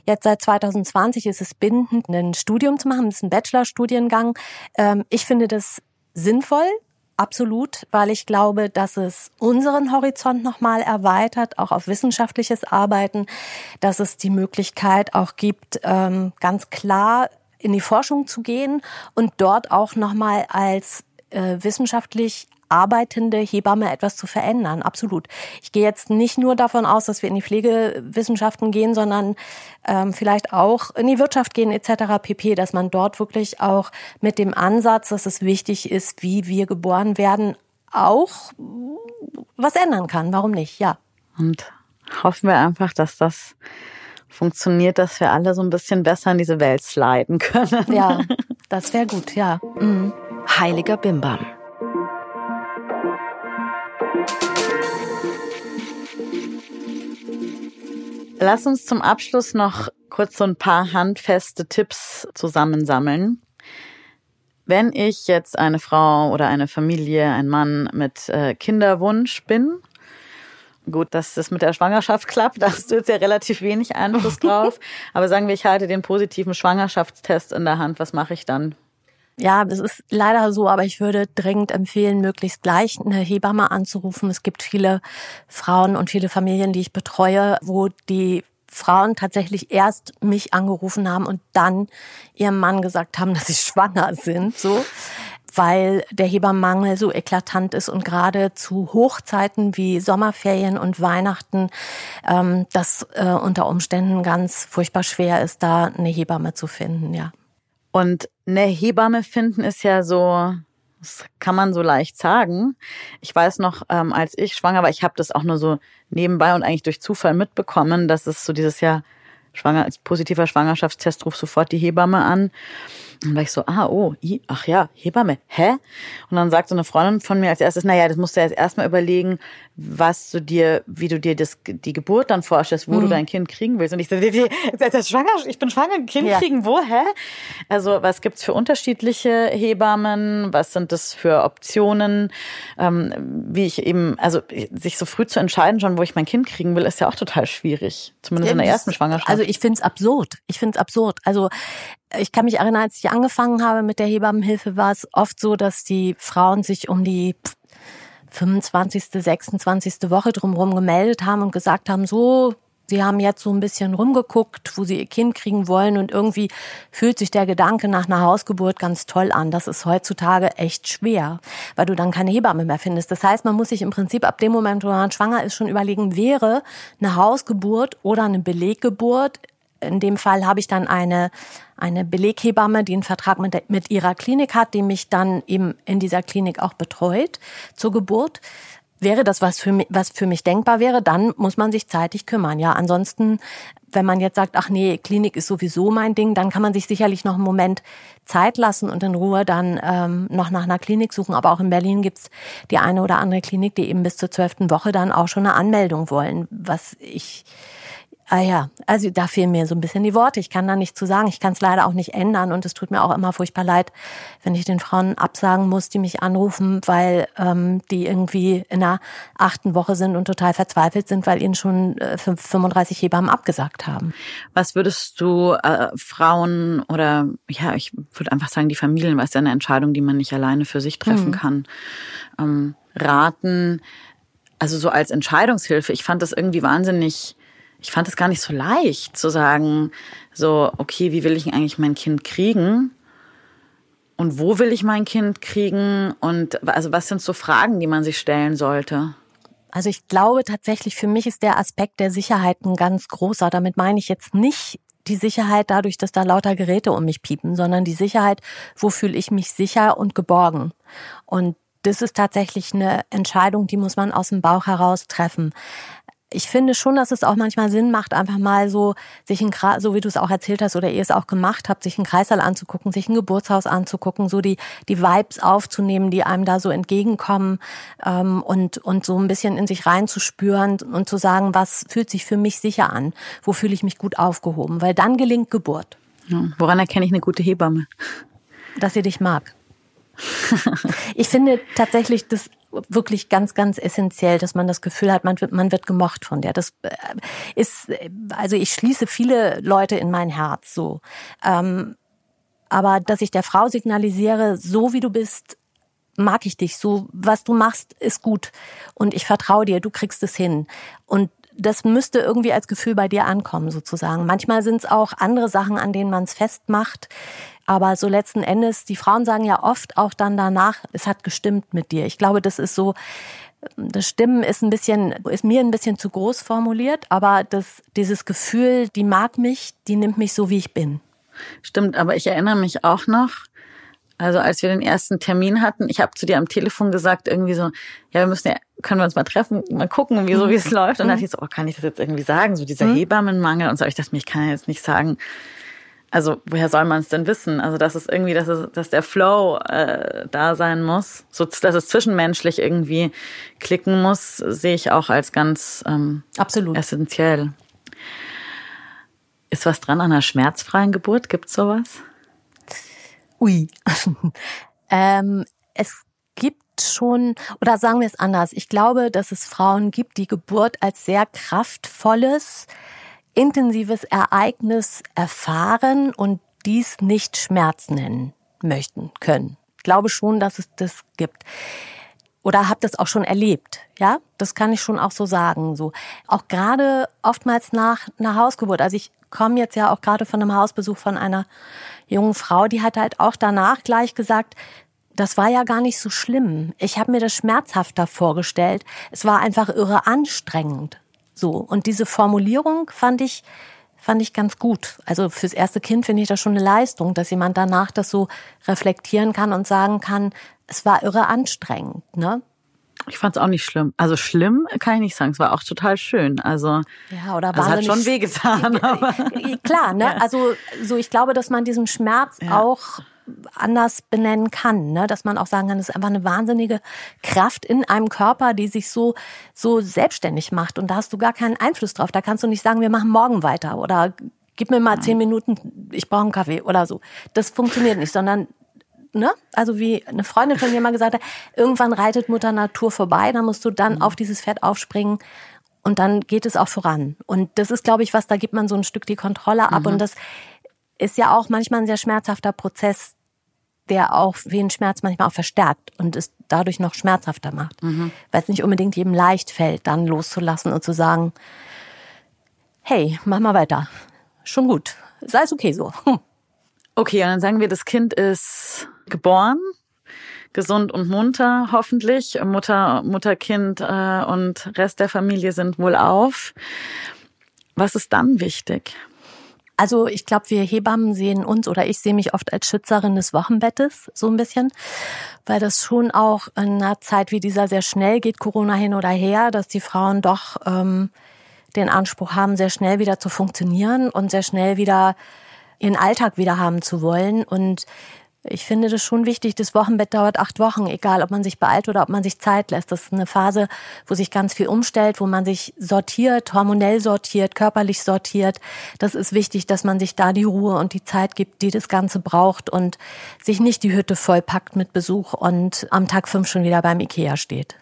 Jetzt seit 2020 ist es bindend, ein Studium zu machen. Das ist ein Bachelorstudiengang. Ähm, ich finde das sinnvoll, Absolut, weil ich glaube, dass es unseren Horizont nochmal erweitert, auch auf wissenschaftliches Arbeiten, dass es die Möglichkeit auch gibt, ähm, ganz klar in die Forschung zu gehen und dort auch nochmal als äh, wissenschaftlich arbeitende Hebamme etwas zu verändern. Absolut. Ich gehe jetzt nicht nur davon aus, dass wir in die Pflegewissenschaften gehen, sondern ähm, vielleicht auch in die Wirtschaft gehen etc. pp, dass man dort wirklich auch mit dem Ansatz, dass es wichtig ist, wie wir geboren werden, auch was ändern kann. Warum nicht? Ja. Und hoffen wir einfach, dass das funktioniert, dass wir alle so ein bisschen besser in diese Welt sliden können. Ja, [laughs] das wäre gut, ja. Mhm. Heiliger Bimbam. Lass uns zum Abschluss noch kurz so ein paar handfeste Tipps zusammensammeln. Wenn ich jetzt eine Frau oder eine Familie, ein Mann mit äh, Kinderwunsch bin, gut, dass das mit der Schwangerschaft klappt, [laughs] da hast du jetzt ja relativ wenig Einfluss drauf, [laughs] aber sagen wir, ich halte den positiven Schwangerschaftstest in der Hand, was mache ich dann? Ja, das ist leider so, aber ich würde dringend empfehlen, möglichst gleich eine Hebamme anzurufen. Es gibt viele Frauen und viele Familien, die ich betreue, wo die Frauen tatsächlich erst mich angerufen haben und dann ihrem Mann gesagt haben, [laughs] dass sie schwanger sind, so, weil der Hebammenmangel so eklatant ist und gerade zu Hochzeiten wie Sommerferien und Weihnachten ähm, das äh, unter Umständen ganz furchtbar schwer ist, da eine Hebamme zu finden, ja. Und eine Hebamme finden ist ja so, das kann man so leicht sagen. Ich weiß noch, ähm, als ich schwanger war, ich habe das auch nur so nebenbei und eigentlich durch Zufall mitbekommen, dass es so dieses Jahr schwanger, als positiver Schwangerschaftstest ruft sofort die Hebamme an. Und dann war ich so, ah, oh, i, ach ja, Hebamme, hä? Und dann sagt so eine Freundin von mir als erstes, naja, das musst du jetzt erstmal überlegen, was du dir, wie du dir das, die Geburt dann vorstellst, wo mhm. du dein Kind kriegen willst. Und ich so, die, die, das schwanger, ich bin schwanger, ein Kind ja. kriegen, wo, hä? Also, was gibt's für unterschiedliche Hebammen? Was sind das für Optionen? Ähm, wie ich eben, also, sich so früh zu entscheiden schon, wo ich mein Kind kriegen will, ist ja auch total schwierig. Zumindest ja, in der ersten Schwangerschaft. Also, ich find's absurd. Ich find's absurd. Also, ich kann mich erinnern, als ich angefangen habe mit der Hebammenhilfe, war es oft so, dass die Frauen sich um die 25., 26. Woche drumherum gemeldet haben und gesagt haben, so, Sie haben jetzt so ein bisschen rumgeguckt, wo Sie Ihr Kind kriegen wollen und irgendwie fühlt sich der Gedanke nach einer Hausgeburt ganz toll an. Das ist heutzutage echt schwer, weil du dann keine Hebamme mehr findest. Das heißt, man muss sich im Prinzip ab dem Moment, wo man schwanger ist, schon überlegen, wäre eine Hausgeburt oder eine Beleggeburt. In dem Fall habe ich dann eine, eine Beleghebamme, die einen Vertrag mit, mit ihrer Klinik hat, die mich dann eben in dieser Klinik auch betreut zur Geburt wäre das was für mich, was für mich denkbar wäre, dann muss man sich zeitig kümmern. Ja, ansonsten, wenn man jetzt sagt, ach nee, Klinik ist sowieso mein Ding, dann kann man sich sicherlich noch einen Moment Zeit lassen und in Ruhe dann ähm, noch nach einer Klinik suchen. Aber auch in Berlin gibt's die eine oder andere Klinik, die eben bis zur zwölften Woche dann auch schon eine Anmeldung wollen, was ich Ah ja, also da fehlen mir so ein bisschen die Worte. Ich kann da nichts zu sagen. Ich kann es leider auch nicht ändern und es tut mir auch immer furchtbar leid, wenn ich den Frauen absagen muss, die mich anrufen, weil ähm, die irgendwie in der achten Woche sind und total verzweifelt sind, weil ihnen schon äh, 35 Hebammen abgesagt haben. Was würdest du äh, Frauen oder ja, ich würde einfach sagen die Familien, weil es ja eine Entscheidung, die man nicht alleine für sich treffen mhm. kann, ähm, raten? Also so als Entscheidungshilfe. Ich fand das irgendwie wahnsinnig ich fand es gar nicht so leicht zu sagen, so, okay, wie will ich eigentlich mein Kind kriegen? Und wo will ich mein Kind kriegen? Und also was sind so Fragen, die man sich stellen sollte? Also ich glaube tatsächlich, für mich ist der Aspekt der Sicherheit ein ganz großer. Damit meine ich jetzt nicht die Sicherheit dadurch, dass da lauter Geräte um mich piepen, sondern die Sicherheit, wo fühle ich mich sicher und geborgen. Und das ist tatsächlich eine Entscheidung, die muss man aus dem Bauch heraus treffen ich finde schon, dass es auch manchmal Sinn macht, einfach mal so sich ein so wie du es auch erzählt hast oder ihr es auch gemacht habt, sich einen Kreissaal anzugucken, sich ein Geburtshaus anzugucken, so die die Vibes aufzunehmen, die einem da so entgegenkommen ähm, und und so ein bisschen in sich reinzuspüren und zu sagen, was fühlt sich für mich sicher an, wo fühle ich mich gut aufgehoben, weil dann gelingt Geburt. Woran erkenne ich eine gute Hebamme? Dass sie dich mag. ich finde tatsächlich das wirklich ganz, ganz essentiell, dass man das Gefühl hat, man wird, man wird gemocht von der. Das äh, ist, also ich schließe viele Leute in mein Herz so. Ähm, aber dass ich der Frau signalisiere, so wie du bist, mag ich dich. So, was du machst, ist gut. Und ich vertraue dir, du kriegst es hin. Und das müsste irgendwie als Gefühl bei dir ankommen, sozusagen. Manchmal sind es auch andere Sachen, an denen man es festmacht. Aber so letzten Endes, die Frauen sagen ja oft auch dann danach, es hat gestimmt mit dir. Ich glaube, das ist so, das Stimmen ist ein bisschen, ist mir ein bisschen zu groß formuliert, aber das, dieses Gefühl, die mag mich, die nimmt mich so, wie ich bin. Stimmt, aber ich erinnere mich auch noch, also als wir den ersten Termin hatten, ich habe zu dir am Telefon gesagt, irgendwie so, ja, wir müssen ja, können wir uns mal treffen, mal gucken, wie so wie es läuft. Und dann dachte ich so, oh, kann ich das jetzt irgendwie sagen? So dieser mhm. Hebammenmangel und so. Ich dachte mir, ich kann ja jetzt nicht sagen, also woher soll man es denn wissen? Also dass es irgendwie, dass, es, dass der Flow äh, da sein muss, so dass es zwischenmenschlich irgendwie klicken muss, sehe ich auch als ganz ähm, absolut essentiell. Ist was dran an einer schmerzfreien Geburt? Gibt's sowas? Ui. [laughs] ähm, es gibt schon, oder sagen wir es anders, ich glaube, dass es Frauen gibt, die Geburt als sehr kraftvolles, intensives Ereignis erfahren und dies nicht Schmerz nennen möchten können. Ich glaube schon, dass es das gibt. Oder habe das auch schon erlebt, ja? Das kann ich schon auch so sagen. So auch gerade oftmals nach einer Hausgeburt. Also ich komme jetzt ja auch gerade von einem Hausbesuch von einer jungen Frau, die hat halt auch danach gleich gesagt, das war ja gar nicht so schlimm. Ich habe mir das schmerzhafter vorgestellt. Es war einfach irre anstrengend. So. Und diese Formulierung fand ich, fand ich ganz gut. Also fürs erste Kind finde ich das schon eine Leistung, dass jemand danach das so reflektieren kann und sagen kann, es war irre anstrengend, ne? Ich fand es auch nicht schlimm. Also schlimm kann ich nicht sagen. Es war auch total schön. Also ja, oder war also hat schon wehgetan. [laughs] Aber Klar, ne? [laughs] Ja. Also so ich glaube, dass man diesen Schmerz ja. auch anders benennen kann, ne? dass man auch sagen kann, es ist einfach eine wahnsinnige Kraft in einem Körper, die sich so so selbstständig macht und da hast du gar keinen Einfluss drauf. Da kannst du nicht sagen, wir machen morgen weiter oder gib mir mal zehn Minuten, ich brauche einen Kaffee oder so. Das funktioniert nicht, sondern ne? Also wie eine Freundin von mir mal gesagt hat, irgendwann reitet Mutter Natur vorbei, dann musst du dann mhm. auf dieses Pferd aufspringen und dann geht es auch voran. Und das ist, glaube ich, was, da gibt man so ein Stück die Kontrolle ab mhm. und das ist ja auch manchmal ein sehr schmerzhafter Prozess, der auch Wehenschmerz manchmal auch verstärkt und es dadurch noch schmerzhafter macht. Mhm. Weil es nicht unbedingt jedem leicht fällt, dann loszulassen und zu sagen, hey, mach mal weiter. Schon gut. Sei es okay so. Hm. Okay, und dann sagen wir, das Kind ist geboren, gesund und munter, hoffentlich. Mutter, Mutter, Kind äh, und Rest der Familie sind wohl auf. Was ist dann wichtig? Also ich glaube, wir Hebammen sehen uns oder ich sehe mich oft als Schützerin des Wochenbettes, so ein bisschen, weil das schon auch in einer Zeit wie dieser sehr schnell geht, Corona hin oder her, dass die Frauen doch ähm, den Anspruch haben, sehr schnell wieder zu funktionieren und sehr schnell wieder ihren Alltag wieder haben zu wollen. Und ich finde das schon wichtig. Das Wochenbett dauert acht Wochen, egal ob man sich beeilt oder ob man sich Zeit lässt. Das ist eine Phase, wo sich ganz viel umstellt, wo man sich sortiert, hormonell sortiert, körperlich sortiert. Das ist wichtig, dass man sich da die Ruhe und die Zeit gibt, die das Ganze braucht und sich nicht die Hütte vollpackt mit Besuch und am Tag fünf schon wieder beim Ikea steht.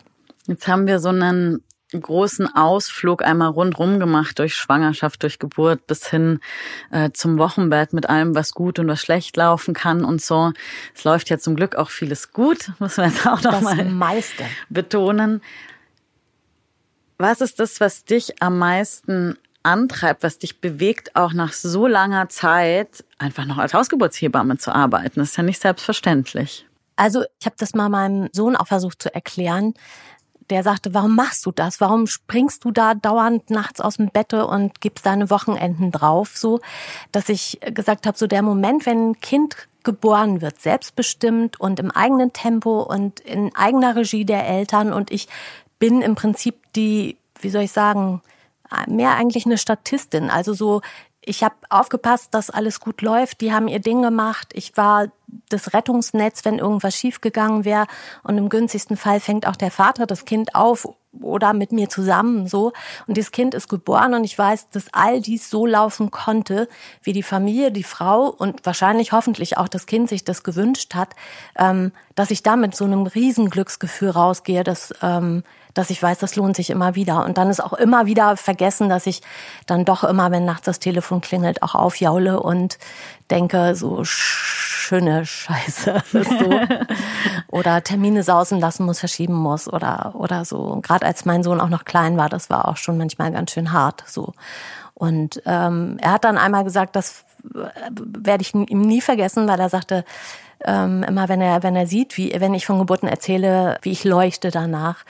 Jetzt haben wir so einen großen Ausflug einmal rundrum gemacht durch Schwangerschaft, durch Geburt bis hin äh, zum Wochenbett mit allem, was gut und was schlecht laufen kann und so. Es läuft ja zum Glück auch vieles gut, [laughs] muss man jetzt auch noch mal betonen. Was ist das, was dich am meisten antreibt, was dich bewegt, auch nach so langer Zeit einfach noch als Hausgeburtshebamme zu arbeiten? Das ist ja nicht selbstverständlich. Also ich habe das mal meinem Sohn auch versucht zu erklären der sagte, warum machst du das? Warum springst du da dauernd nachts aus dem Bette und gibst deine Wochenenden drauf? So, dass ich gesagt habe, so der Moment, wenn ein Kind geboren wird, selbstbestimmt und im eigenen Tempo und in eigener Regie der Eltern und ich bin im Prinzip die, wie soll ich sagen, mehr eigentlich eine Statistin. Also so, ich habe aufgepasst, dass alles gut läuft. Die haben ihr Ding gemacht. Ich war das Rettungsnetz, wenn irgendwas schiefgegangen wäre. Und im günstigsten Fall fängt auch der Vater das Kind auf oder mit mir zusammen so. Und das Kind ist geboren und ich weiß, dass all dies so laufen konnte, wie die Familie, die Frau und wahrscheinlich hoffentlich auch das Kind sich das gewünscht hat, ähm, dass ich da mit so einem Riesenglücksgefühl rausgehe, dass ähm, dass ich weiß, das lohnt sich immer wieder. Und dann ist auch immer wieder vergessen, dass ich dann doch immer, wenn nachts das Telefon klingelt, auch aufjaule und denke, so schöne Scheiße. [laughs] So. [laughs] oder Termine sausen lassen muss, verschieben muss oder, oder so. Gerade als mein Sohn auch noch klein war, das war auch schon manchmal ganz schön hart. So. Und ähm, er hat dann einmal gesagt, das werde ich ihm nie vergessen, weil er sagte, ähm, immer wenn er wenn er sieht, wie wenn ich von Geburten erzähle, wie ich leuchte danach,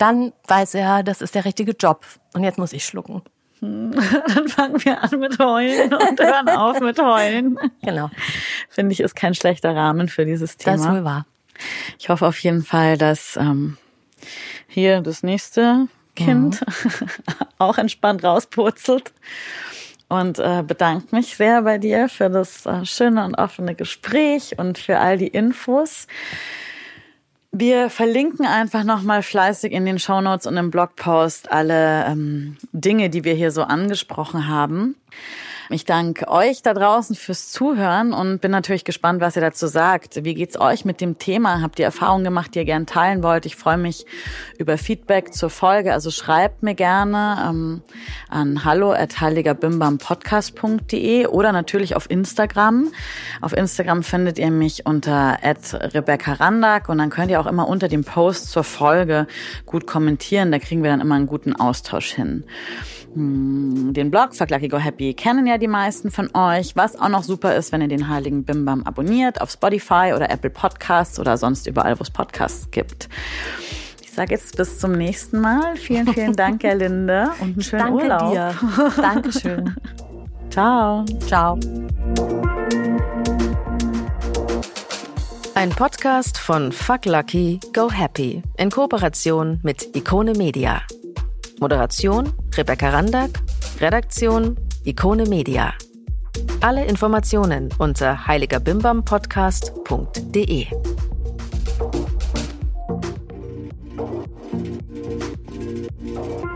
dann weiß er, das ist der richtige Job. Und jetzt muss ich schlucken. [laughs] Dann fangen wir an mit Heulen und hören auf mit Heulen. Genau. Finde ich, ist kein schlechter Rahmen für dieses Thema. Das ist wohl wahr. Ich hoffe auf jeden Fall, dass ähm, hier das nächste Kind mhm. [laughs] auch entspannt rauspurzelt. Und äh, bedanke mich sehr bei dir für das äh, schöne und offene Gespräch und für all die Infos. Wir verlinken einfach nochmal fleißig in den Shownotes und im Blogpost alle ähm, Dinge, die wir hier so angesprochen haben. Ich danke euch da draußen fürs Zuhören und bin natürlich gespannt, was ihr dazu sagt. Wie geht's euch mit dem Thema? Habt ihr Erfahrungen gemacht, die ihr gerne teilen wollt? Ich freue mich über Feedback zur Folge. Also schreibt mir gerne ähm, an hallo at heiligerbimbampodcast.de oder natürlich auf Instagram. Auf Instagram findet ihr mich unter at Rebecca Randak und dann könnt ihr auch immer unter dem Post zur Folge gut kommentieren. Da kriegen wir dann immer einen guten Austausch hin. Hm, den Blog Fuck Lucky Go Happy kennen ja die meisten von euch. Was auch noch super ist, wenn ihr den Heiligen Bimbam abonniert auf Spotify oder Apple Podcasts oder sonst überall, wo es Podcasts gibt. Ich sage jetzt bis zum nächsten Mal. Vielen, vielen Dank, Herr Linde, und einen schönen Danke Urlaub. Dir. Dankeschön. [laughs] Ciao. Ciao. Ein Podcast von Fuck Lucky, Go Happy in Kooperation mit Ikone Media. Moderation Rebecca Randack, Redaktion Ikone Media. Alle Informationen unter heiligerbimbampodcast.de. Thank